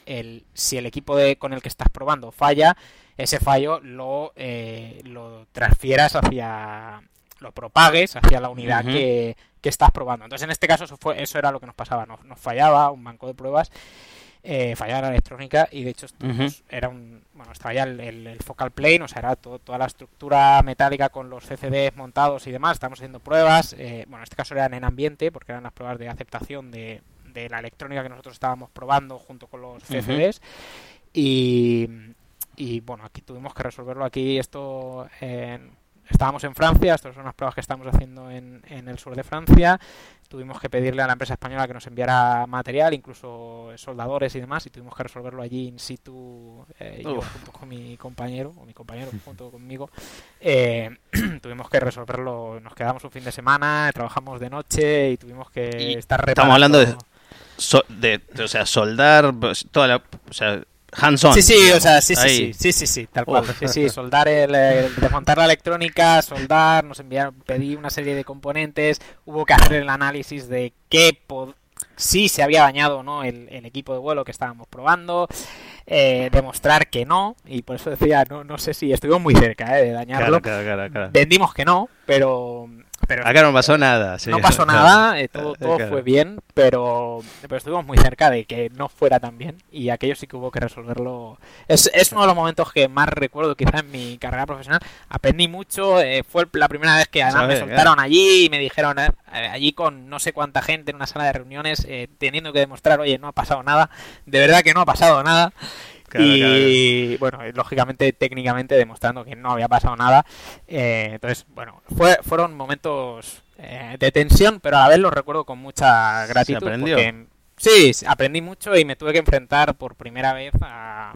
el, si el equipo de, con el que estás probando falla, ese fallo lo, eh, lo transfieras hacia, lo propagues hacia la unidad que, estás probando. Entonces, en este caso, eso, fue, eso era lo que nos pasaba. Nos, fallaba un banco de pruebas, eh, fallaba la electrónica y, de hecho, era un. Bueno, estaba ya el, focal plane, o sea, era toda la estructura metálica con los CCDs montados y demás. Estamos haciendo pruebas. Eh, bueno, en este caso eran en ambiente, porque eran las pruebas de aceptación de, la electrónica que nosotros estábamos probando junto con los CCDs. Y, y bueno, aquí tuvimos que resolverlo aquí esto en estábamos en Francia, estas son unas pruebas que estamos haciendo en, en, el sur de Francia. Tuvimos que pedirle a la empresa española que nos enviara material, incluso soldadores y demás, y tuvimos que resolverlo allí in situ, eh, yo junto con mi compañero, o mi compañero junto conmigo. Eh, tuvimos que resolverlo, nos quedamos un fin de semana, trabajamos de noche y tuvimos que estar reparando. Estamos hablando de, de, o sea, soldar, pues, toda la, o sea, Sí, sí, o sea, sí, sí, sí, sí, sí, tal cual. Sí, sí, soldar, el, desmontar la electrónica, soldar, nos enviaron, pedí una serie de componentes, hubo que hacer el análisis de qué si se había dañado no el, equipo de vuelo que estábamos probando, eh, demostrar que no, y por eso decía, no, no sé si estuvimos muy cerca eh, de dañarlo. Vendimos que no, pero Acá no pasó nada. No pasó nada, eh, todo, todo fue bien, pero, pero estuvimos muy cerca de que no fuera tan bien y aquello sí que hubo que resolverlo. Es, es uno de los momentos que más recuerdo quizá en mi carrera profesional. Aprendí mucho, eh, fue la primera vez que además me soltaron allí y me dijeron eh, allí con no sé cuánta gente en una sala de reuniones teniendo que demostrar, oye, no ha pasado nada, de verdad que no ha pasado nada y bueno, lógicamente, técnicamente demostrando que no había pasado nada. Eh, entonces, bueno, fue, fueron momentos eh, de tensión, pero a la vez los recuerdo con mucha gratitud. sí, aprendí mucho y me tuve que enfrentar por primera vez a,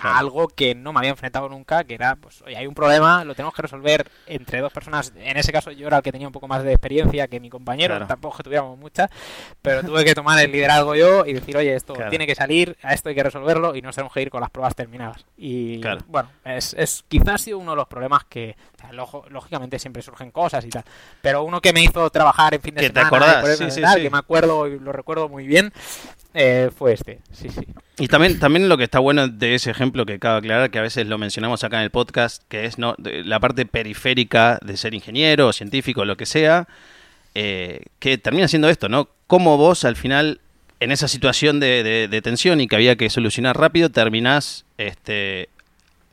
a algo que no me había enfrentado nunca, que era, pues, oye, hay un problema, lo tenemos que resolver entre dos personas. En ese caso yo era el que tenía un poco más de experiencia que mi compañero, tampoco que tuviéramos mucha, pero tuve que tomar el liderazgo yo y decir, oye, esto tiene que salir, a esto hay que resolverlo y no tenemos que ir con las pruebas terminadas. Y bueno, es, es quizás ha sido uno de los problemas que, lógicamente siempre surgen cosas y tal, pero uno que me hizo trabajar en fin de semana, que me acuerdo y lo recuerdo muy bien, eh, fue este, sí, sí. Y también, también lo que está bueno de ese ejemplo que acabo de aclarar, que a veces lo mencionamos acá en el podcast, que es la parte periférica de ser ingeniero, científico, lo que sea, eh, que termina siendo esto, ¿no? Cómo vos al final, en esa situación de, de, tensión y que había que solucionar rápido, terminás este,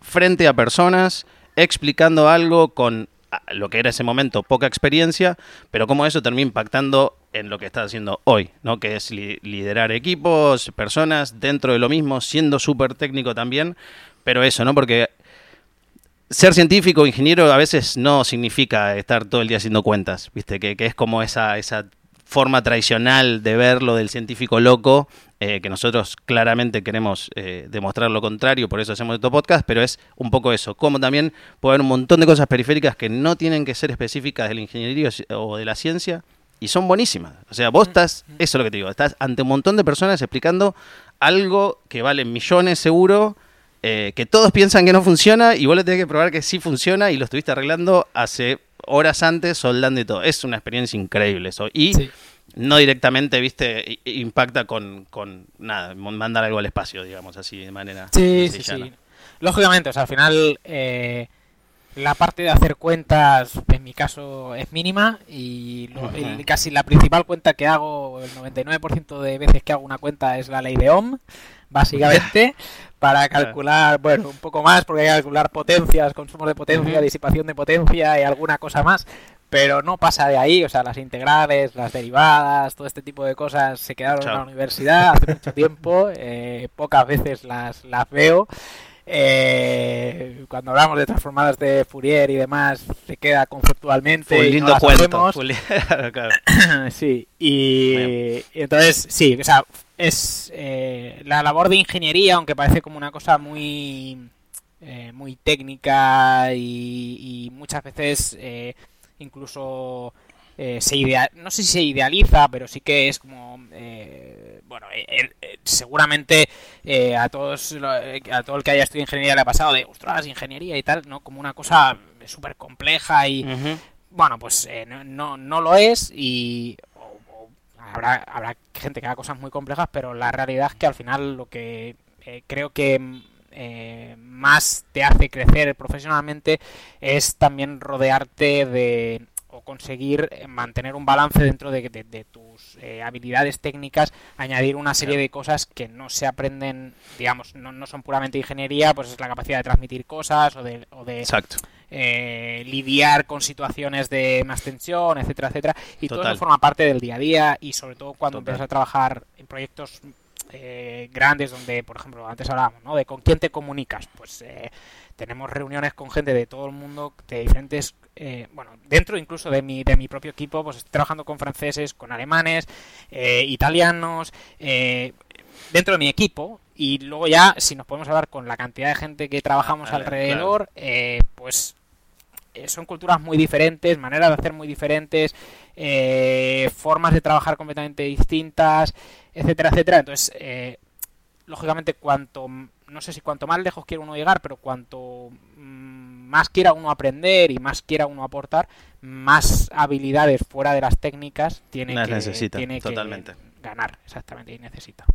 frente a personas explicando algo con lo que era ese momento poca experiencia, pero cómo eso termina impactando en lo que estás haciendo hoy, ¿no? Que es liderar equipos, personas dentro de lo mismo, siendo súper técnico también, pero eso, ¿no? Porque ser científico o ingeniero a veces no significa estar todo el día haciendo cuentas, ¿viste? Que, que es como esa, esa forma tradicional de ver lo del científico loco, eh, que nosotros claramente queremos eh, demostrar lo contrario, por eso hacemos estos podcast, pero es un poco eso, como también puede haber un montón de cosas periféricas que no tienen que ser específicas de la ingeniería o de la ciencia y son buenísimas. O sea, vos estás, eso es lo que te digo, estás ante un montón de personas explicando algo que vale millones seguro. Eh, que todos piensan que no funciona y vos le tenés que probar que sí funciona y lo estuviste arreglando hace horas antes soldando y todo. Es una experiencia increíble eso. Y no directamente, viste, impacta con, con, nada, mandar algo al espacio, digamos así, de manera. Sí, sí, sí. Lógicamente, o sea, al final eh, la parte de hacer cuentas, en mi caso, es mínima y casi la principal cuenta que hago, el 99% de veces que hago una cuenta es la ley de Ohm, básicamente. para calcular, bueno, un poco más, porque hay que calcular potencias, consumo de potencia, disipación de potencia y alguna cosa más, pero no pasa de ahí, o sea, las integrales, las derivadas, todo este tipo de cosas se quedaron en la universidad hace mucho tiempo, eh, pocas veces las, las veo. Eh, cuando hablamos de transformadas de Fourier y demás, se queda conceptualmente. Un lindo cuento. sí, y, entonces, sí, o sea, es eh, la labor de ingeniería, aunque parece como una cosa muy, eh, muy técnica y, muchas veces eh, incluso se idea, no sé si se idealiza, pero sí que es como bueno, seguramente a todos a todo el que haya estudiado ingeniería le ha pasado de ostras ingeniería y tal, no como una cosa súper compleja y bueno, pues no, no lo es y habrá, habrá gente que haga cosas muy complejas, pero la realidad es que al final lo que eh, creo que eh, más te hace crecer profesionalmente es también rodearte de o conseguir mantener un balance dentro de, tus eh, habilidades técnicas, añadir una serie de cosas que no se aprenden, digamos, no, no, son puramente ingeniería, pues es la capacidad de transmitir cosas o de, o de Exacto. Eh, lidiar con situaciones de más tensión, etcétera, etcétera. Y todo eso forma parte del día a día y sobre todo cuando empiezas a trabajar en proyectos eh, grandes donde, por ejemplo, antes hablábamos, ¿no? De con quién te comunicas. Pues eh, tenemos reuniones con gente de todo el mundo, de diferentes, bueno, dentro incluso de mi, de mi propio equipo, pues estoy trabajando con franceses, con alemanes, italianos, dentro de mi equipo y luego ya, si nos podemos hablar con la cantidad de gente que trabajamos alrededor, pues eh, son culturas muy diferentes, maneras de hacer muy diferentes, eh, formas de trabajar completamente distintas, etcétera, etcétera. Entonces, eh, lógicamente, cuanto, no sé si cuanto más lejos quiere uno llegar, pero cuanto mm, más quiera uno aprender y más quiera uno aportar, más habilidades fuera de las técnicas tiene que, tiene totalmente. ganar, exactamente, y necesita.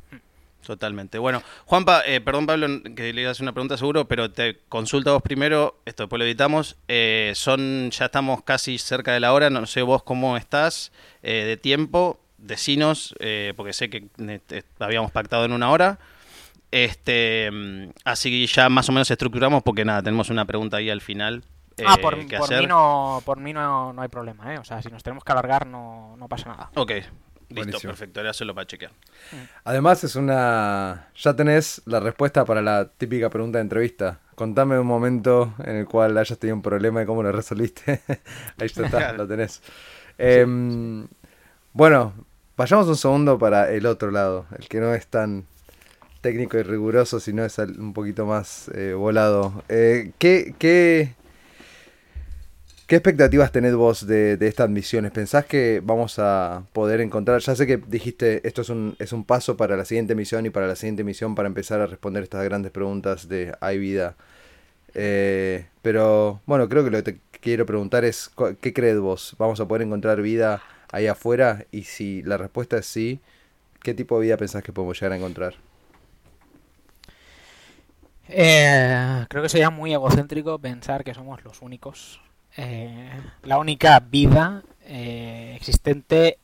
Totalmente. Bueno, Juanpa, eh, perdón Pablo que le iba a hacer una pregunta seguro, pero te consulto vos primero, esto después lo editamos. Eh, son, ya estamos casi cerca de la hora, no sé vos cómo estás eh, de tiempo, decinos, porque sé que habíamos pactado en una hora. Este, mm, así que ya más o menos estructuramos porque nada, tenemos una pregunta ahí al final. ah, por, mí no, por mí no, no hay problema, ¿eh? O sea, si nos tenemos que alargar no, no pasa nada. Ok, Listo, perfecto, ahora solo para chequear. Además es una... Ya tenés la respuesta para la típica pregunta de entrevista. Contame un momento en el cual hayas tenido un problema y cómo lo resolviste. Ahí está, lo tenés. Em, bueno, vayamos un segundo para el otro lado, el que no es tan técnico y riguroso, sino es un poquito más eh, volado. Eh, ¿qué, qué, qué, expectativas tenés vos de, estas misiones? ¿Pensás que vamos a poder encontrar? Ya sé que dijiste esto es un, es un paso para la siguiente misión y para la siguiente misión para empezar a responder estas grandes preguntas de ¿hay vida? Eh, pero bueno, creo que lo que te quiero preguntar es, ¿qué crees vos? ¿Vamos a poder encontrar vida ahí afuera? Y si la respuesta es sí, ¿qué tipo de vida pensás que podemos llegar a encontrar? Eh, creo que sería muy egocéntrico pensar que somos los únicos. Eh, la única vida eh, existente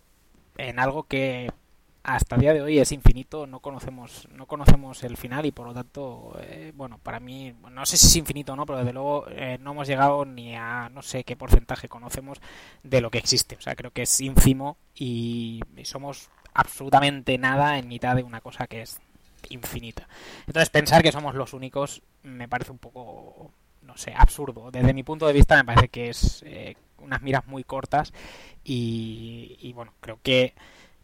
en algo que hasta el día de hoy es infinito, no conocemos, no conocemos el final y por lo tanto, eh, bueno, para mí, no sé si es infinito o no, pero desde luego no hemos llegado ni a no sé qué porcentaje conocemos de lo que existe. O sea, creo que es ínfimo y, somos absolutamente nada en mitad de una cosa que es infinita. Entonces pensar que somos los únicos me parece un poco, no sé, absurdo. Desde mi punto de vista me parece que es eh, unas miras muy cortas y bueno, creo que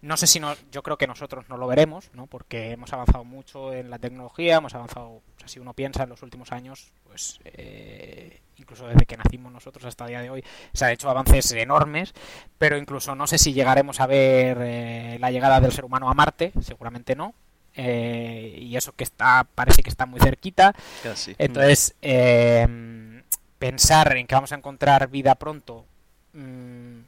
no sé si no, yo creo que nosotros no lo veremos, ¿no? Porque hemos avanzado mucho en la tecnología, hemos avanzado, si uno piensa en los últimos años, pues eh, incluso desde que nacimos nosotros hasta el día de hoy, se han hecho avances enormes, pero incluso no sé si llegaremos a ver eh, la llegada del ser humano a Marte, seguramente no. Eh, y eso que está, parece que está muy cerquita. Entonces, pensar en que vamos a encontrar vida pronto, mm,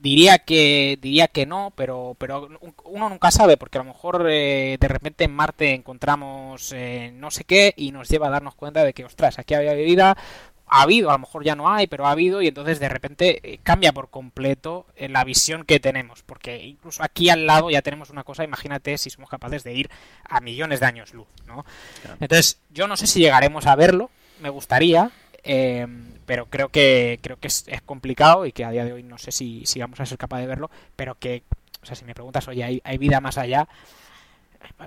diría que diría que no, pero pero uno nunca sabe porque a lo mejor eh, de repente en Marte encontramos eh, no sé qué y nos lleva a darnos cuenta de que ostras aquí había vida ha habido, a lo mejor ya no hay, pero ha habido y entonces de repente eh, cambia por completo la visión que tenemos, porque incluso aquí al lado ya tenemos una cosa, imagínate si somos capaces de ir a millones de años luz, ¿no? Entonces yo no sé si llegaremos a verlo, me gustaría, eh, pero creo que creo que es, complicado y que a día de hoy no sé si, si vamos a ser capaz de verlo, pero que, o sea, si me preguntas, oye, ¿hay, hay vida más allá?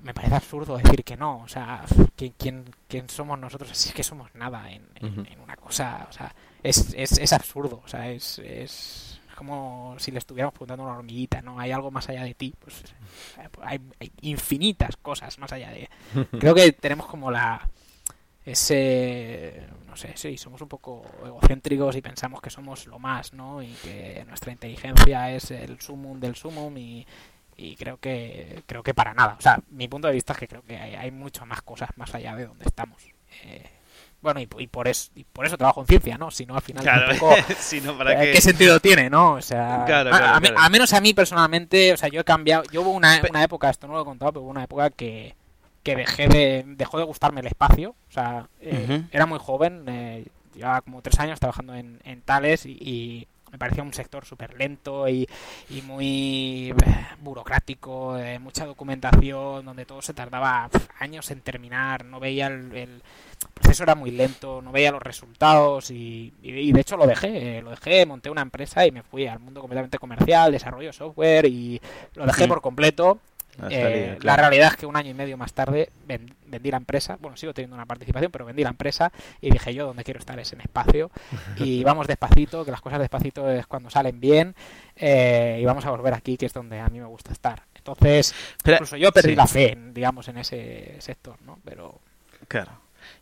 Me parece absurdo decir que no, o sea, ¿quién, quién, quién somos nosotros? Así es que somos nada en, una cosa, o sea, es, es, es absurdo, o sea, es, es como si le estuviéramos preguntando a una hormiguita, ¿no? ¿Hay algo más allá de ti? Pues hay, hay infinitas cosas más allá de... Creo que tenemos como la ese no sé, sí, somos un poco egocéntricos y pensamos que somos lo más, ¿no? Y que nuestra inteligencia es el sumum del sumum y, creo que creo que para nada. O sea, mi punto de vista es que creo que hay, hay muchas más cosas más allá de donde estamos. Eh, bueno, y, por eso y por eso trabajo en ciencia, ¿no? Si no, al final eh, qué... sentido tiene, no? O sea, a, menos a mí personalmente, o sea, yo he cambiado, yo hubo una, una época, esto no lo he contado, pero hubo una época que que dejé de, dejó de gustarme el espacio. O sea, eh, era muy joven, eh, llevaba como tres años trabajando en, en Tales y, me parecía un sector súper lento y, y, muy eh, burocrático, mucha documentación, donde todo se tardaba años en terminar, no veía el, proceso era muy lento, no veía los resultados y, y, de hecho lo dejé, lo dejé, monté una empresa y me fui al mundo completamente comercial, desarrollo software y lo dejé por completo eh, la realidad es que un año y medio más tarde vendí la empresa, bueno, sigo teniendo una participación, pero vendí la empresa y dije yo, donde quiero estar es en espacio y vamos despacito, que las cosas despacito es cuando salen bien eh, y vamos a volver aquí, que es donde a mí me gusta estar. Entonces, incluso yo perdí la fe, digamos, en ese sector, ¿no? Pero... Claro.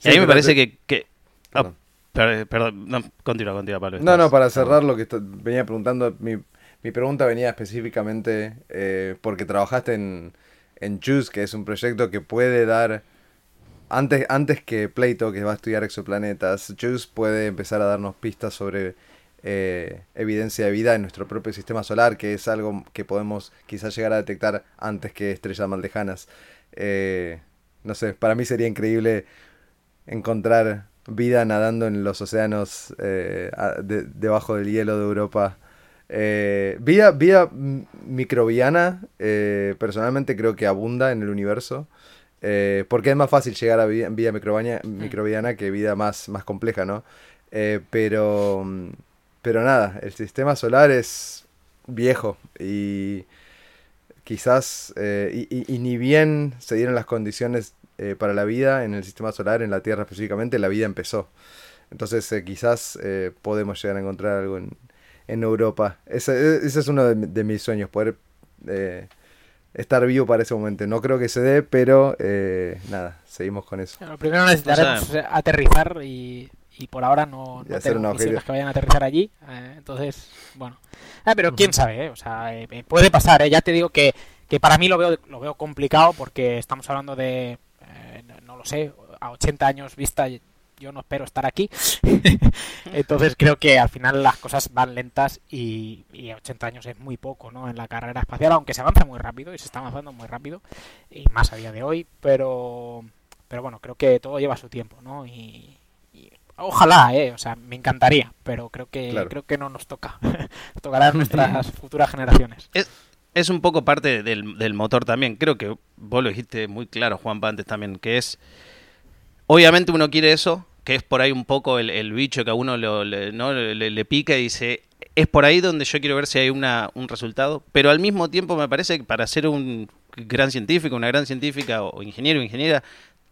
Y a mí me parece que... que... Oh, perdón, no, continúa, continúa, Pablo. No, no, para cerrar lo que venía preguntando, mi mi pregunta venía específicamente eh, porque trabajaste en, en Juice, que es un proyecto que puede dar, antes, antes que Plato, que va a estudiar exoplanetas, Juice puede empezar a darnos pistas sobre eh, evidencia de vida en nuestro propio sistema solar, que es algo que podemos quizás llegar a detectar antes que estrellas más lejanas. Eh, no sé, para mí sería increíble encontrar vida nadando en los océanos debajo del hielo de Europa eh, vida, vida microbiana, eh, personalmente creo que abunda en el universo. Eh, porque es más fácil llegar a vida, vida microbiana, mm. microbiana, que vida más, más compleja, ¿no? pero, pero nada, el sistema solar es viejo y quizás, y, ni bien se dieron las condiciones para la vida en el sistema solar, en la Tierra específicamente, la vida empezó. Entonces quizás podemos llegar a encontrar algo en, en Europa. Ese, ese es uno de, mis sueños, poder eh, estar vivo para ese momento. No creo que se dé, pero eh, nada, seguimos con eso. Lo primero necesitaremos aterrizar y, y, por ahora no, no tenemos que vayan a aterrizar allí. Eh, entonces, bueno. Ah, pero quién sabe, eh, o sea, eh, puede pasar. Ya te digo que, que para mí lo veo, lo veo complicado porque estamos hablando de, no lo sé, a 80 años vista yo no espero estar aquí. Entonces creo que al final las cosas van lentas y, y, 80 años es muy poco ¿no? en la carrera espacial, aunque se avanza muy rápido y se está avanzando muy rápido, y más a día de hoy, pero, pero bueno, creo que todo lleva su tiempo, ¿no? Y, ojalá, ¿eh? O sea, me encantaría, pero creo que, creo que no nos toca. tocará a nuestras futuras generaciones. Es, es un poco parte del, del motor también. Creo que vos lo dijiste muy claro, Juan antes también, que es Obviamente uno quiere eso, que es por ahí un poco el, bicho que a uno le, ¿no? le, pica y dice, es por ahí donde yo quiero ver si hay una, un resultado, pero al mismo tiempo me parece que para ser un gran científico, una gran científica o, ingeniero o ingeniera,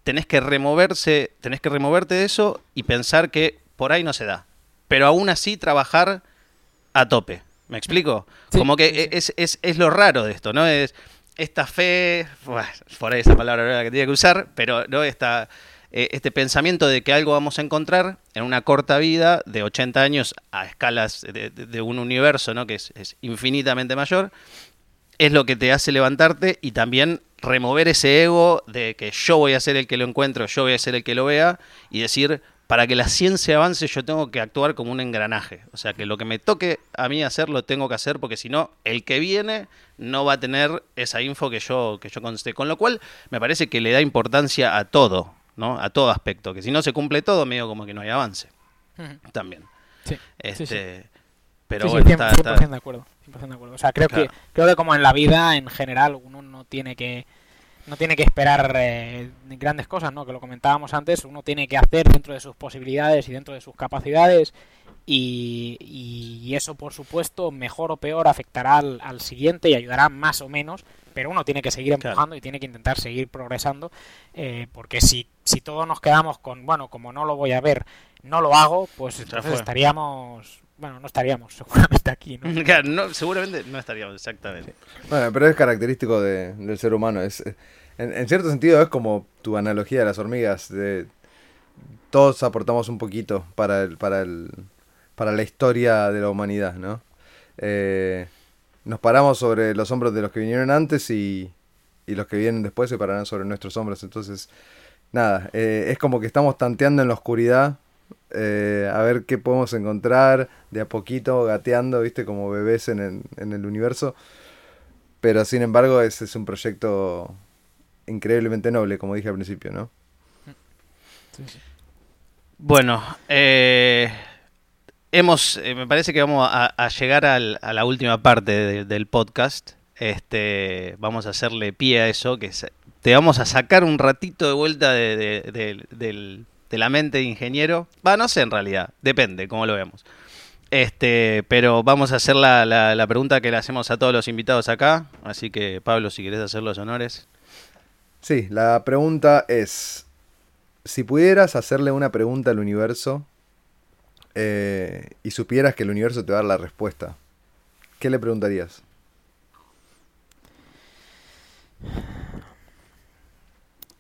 tenés que removerse, tenés que removerte de eso y pensar que por ahí no se da. Pero aún así trabajar a tope. ¿Me explico? Como que Es, es, es, lo raro de esto, ¿no? Es esta fe, por ahí esa palabra que tenía que usar, pero no esta eh, este pensamiento de que algo vamos a encontrar en una corta vida de 80 años a escalas de, un universo ¿no? que es, infinitamente mayor, es lo que te hace levantarte y también remover ese ego de que yo voy a ser el que lo encuentro, yo voy a ser el que lo vea y decir, para que la ciencia avance yo tengo que actuar como un engranaje. O sea, que lo que me toque a mí hacer lo tengo que hacer porque si no, el que viene no va a tener esa info que yo, que yo conste. Con lo cual, me parece que le da importancia a todo. ¿No? A todo aspecto, que si no se cumple todo, medio como que no hay avance. También. Sí, este, Pero bueno, 100%, de acuerdo, de acuerdo. O sea, creo que creo que como en la vida en general uno no tiene que no tiene que esperar eh, grandes cosas, ¿no? Que lo comentábamos antes, uno tiene que hacer dentro de sus posibilidades y dentro de sus capacidades y, y eso, por supuesto, mejor o peor afectará al, al, siguiente y ayudará más o menos pero uno tiene que seguir empujando y tiene que intentar seguir progresando, eh, porque si, si todos nos quedamos con, bueno, como no lo voy a ver, no lo hago, pues entonces estaríamos bueno, no estaríamos seguramente aquí, ¿no? no seguramente no estaríamos, exactamente. Bueno, pero es característico de, del ser humano. Es, en, cierto sentido es como tu analogía de las hormigas. De, todos aportamos un poquito para, el, para, el, para la historia de la humanidad, ¿no? Eh, nos paramos sobre los hombros de los que vinieron antes y, los que vienen después se pararán sobre nuestros hombros. Entonces, nada, eh, es como que estamos tanteando en la oscuridad eh, a ver qué podemos encontrar de a poquito, gateando, viste, como bebés en el, en el universo. Pero sin embargo, ese es un proyecto increíblemente noble, como dije al principio, ¿no? Bueno, eh, hemos, eh, me parece que vamos a, llegar a la última parte del podcast. Este, vamos a hacerle pie a eso, que te vamos a sacar un ratito de vuelta de, la mente de ingeniero. Va, no sé en realidad, depende, cómo lo vemos. Este, pero vamos a hacer la, la, pregunta que le hacemos a todos los invitados acá. Así que, Pablo, si querés hacer los honores. Sí, la pregunta es: si pudieras hacerle una pregunta al universo, eh, y supieras que el universo te va a dar la respuesta, ¿qué le preguntarías?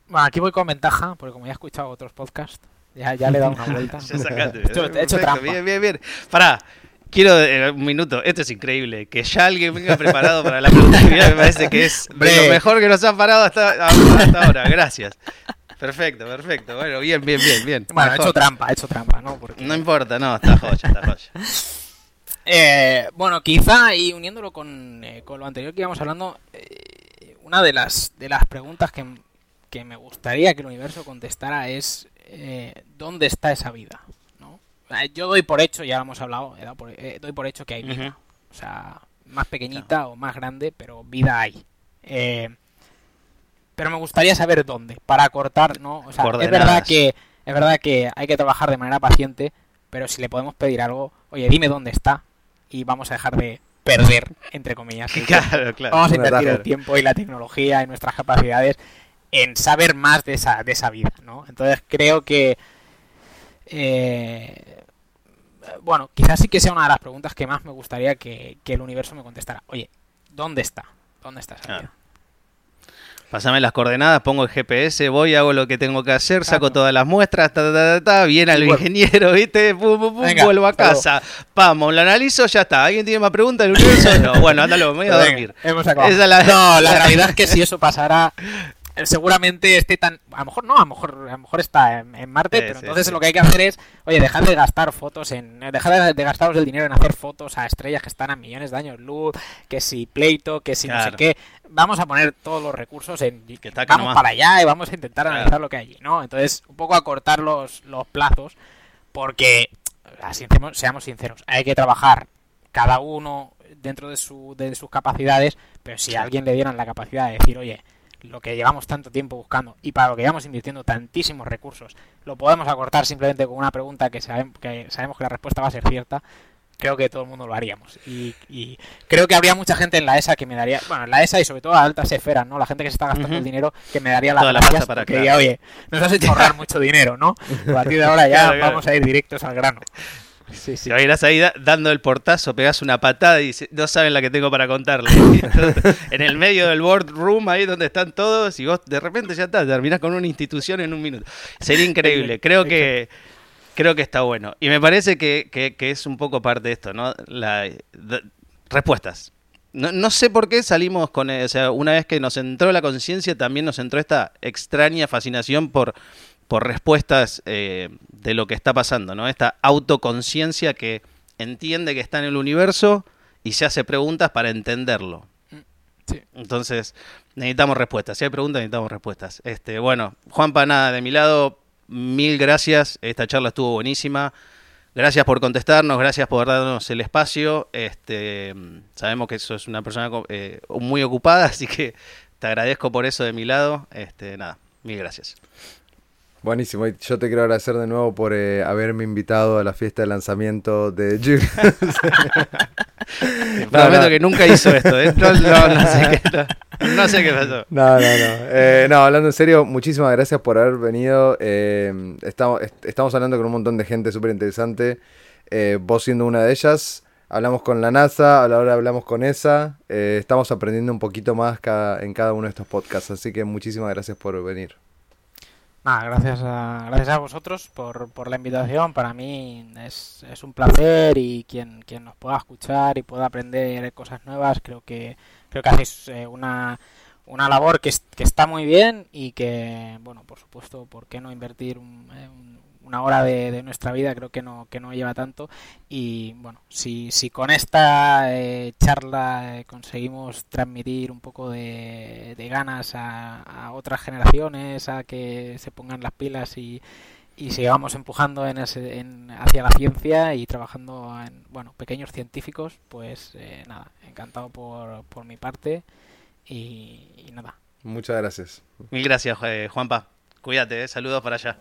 Bueno, aquí voy con ventaja, porque como ya he escuchado otros podcasts, ya, ya le he dado una vuelta. he hecho trampa. Bien, bien, bien. Pará, quiero eh, un minuto. Esto es increíble. Que ya alguien venga preparado para la pregunta. me parece que es lo mejor que nos ha parado hasta, hasta ahora. Gracias. Perfecto, perfecto. Bueno, bien, bien, bien, bien. Bueno, ha hecho trampa, ha hecho trampa, ¿no? No importa, no, está joya, está joya. Eh, bueno, quizá, y uniéndolo con, eh, con, lo anterior que íbamos hablando, eh, una de las, de las preguntas que, que, me gustaría que el universo contestara es ¿dónde está esa vida? ¿no? Yo doy por hecho, ya lo hemos hablado, doy por hecho que hay vida. O sea, más pequeñita o más grande, pero vida hay. Eh, pero me gustaría saber dónde, para cortar, ¿no? O sea, es verdad que es verdad que hay que trabajar de manera paciente, pero si le podemos pedir algo, oye, dime dónde está y vamos a dejar de perder, entre comillas. Claro, claro. Vamos a invertir el tiempo y la tecnología y nuestras capacidades en saber más de esa, de esa vida, ¿no? Entonces creo que eh, bueno, quizás sí que sea una de las preguntas que más me gustaría que, el universo me contestara. Oye, ¿dónde está? ¿Dónde está esa vida? Pasame las coordenadas, pongo el GPS, voy, hago lo que tengo que hacer, saco todas las muestras, ta, ta, ta, ta, viene al ingeniero, ¿viste? Pum, pum, pum, vuelvo a casa. Vamos, lo analizo, ya está. ¿Alguien tiene más preguntas del universo? No, bueno, ándalo, me voy a dormir. No, la realidad es que si eso pasara, seguramente esté tan. A lo mejor no, a lo mejor, a lo mejor está en, Marte, pero entonces lo que hay que hacer es, oye, dejar de gastar fotos en. Dejar de, gastaros el dinero en hacer fotos a estrellas que están a millones de años luz, que si pleito, que si no sé qué. Vamos a poner todos los recursos en. Que vamos para allá y vamos a intentar analizar lo que hay allí, ¿no? Entonces, un poco acortar los, los plazos, porque, así seamos sinceros, hay que trabajar cada uno dentro de, su, de sus capacidades, pero si a alguien le dieran la capacidad de decir, oye, lo que llevamos tanto tiempo buscando y para lo que llevamos invirtiendo tantísimos recursos, lo podemos acortar simplemente con una pregunta que, que sabemos que la respuesta va a ser cierta, creo que todo el mundo lo haríamos. Y, creo que habría mucha gente en la ESA que me daría, bueno, en la ESA y sobre todo a altas esferas, ¿no? La gente que se está gastando el dinero que me daría la gracias para que oye, nos has hecho ahorrar mucho dinero, ¿no? A partir de ahora ya vamos a ir directos al grano. Sí, sí. irás ahí dando el portazo, pegas una patada y no saben la que tengo para contarle. en el medio del boardroom, ahí donde están todos, y vos de repente ya está, terminás con una institución en un minuto. Sería increíble. Creo que creo que está bueno. Y me parece que, que, es un poco parte de esto, ¿no? La, respuestas. No, no, sé por qué salimos con, o sea, una vez que nos entró la conciencia, también nos entró esta extraña fascinación por por respuestas eh, de lo que está pasando, ¿no? Esta autoconciencia que entiende que está en el universo y se hace preguntas para entenderlo. Mm, Entonces, necesitamos respuestas. Si hay preguntas, necesitamos respuestas. Este, bueno, Juan Panada, de mi lado, mil gracias. Esta charla estuvo buenísima. Gracias por contestarnos, gracias por darnos el espacio. Este, sabemos que eso es una persona eh, muy ocupada, así que te agradezco por eso de mi lado. Este, nada, mil gracias. Buenísimo, yo te quiero agradecer de nuevo por eh, haberme invitado a la fiesta de lanzamiento de Julius. Prometo que nunca hizo esto, ¿eh? no, sé qué, no, sé qué, pasó. No, no, no. Eh, no, hablando en serio, muchísimas gracias por haber venido. Eh, estamos, estamos hablando con un montón de gente súper interesante. vos siendo una de ellas. Hablamos con la NASA, ahora hablamos con ESA. estamos aprendiendo un poquito más en cada uno de estos podcasts. Así que muchísimas gracias por venir gracias a, gracias a vosotros por, por la invitación. Para mí es, es un placer y quien, quien nos pueda escuchar y pueda aprender cosas nuevas, creo que, creo que hacéis eh, una, una labor que, que está muy bien y que, bueno, por supuesto, ¿por qué no invertir un, eh, una hora de, nuestra vida creo que no, que no lleva tanto y bueno, si, si con esta eh, charla eh, conseguimos transmitir un poco de, ganas a, otras generaciones a que se pongan las pilas y, y sigamos empujando en ese, en, hacia la ciencia y trabajando en bueno pequeños científicos, pues eh, nada, encantado por, por mi parte y, nada. Muchas gracias. Mil gracias, Juanpa. Cuídate, saludos para allá.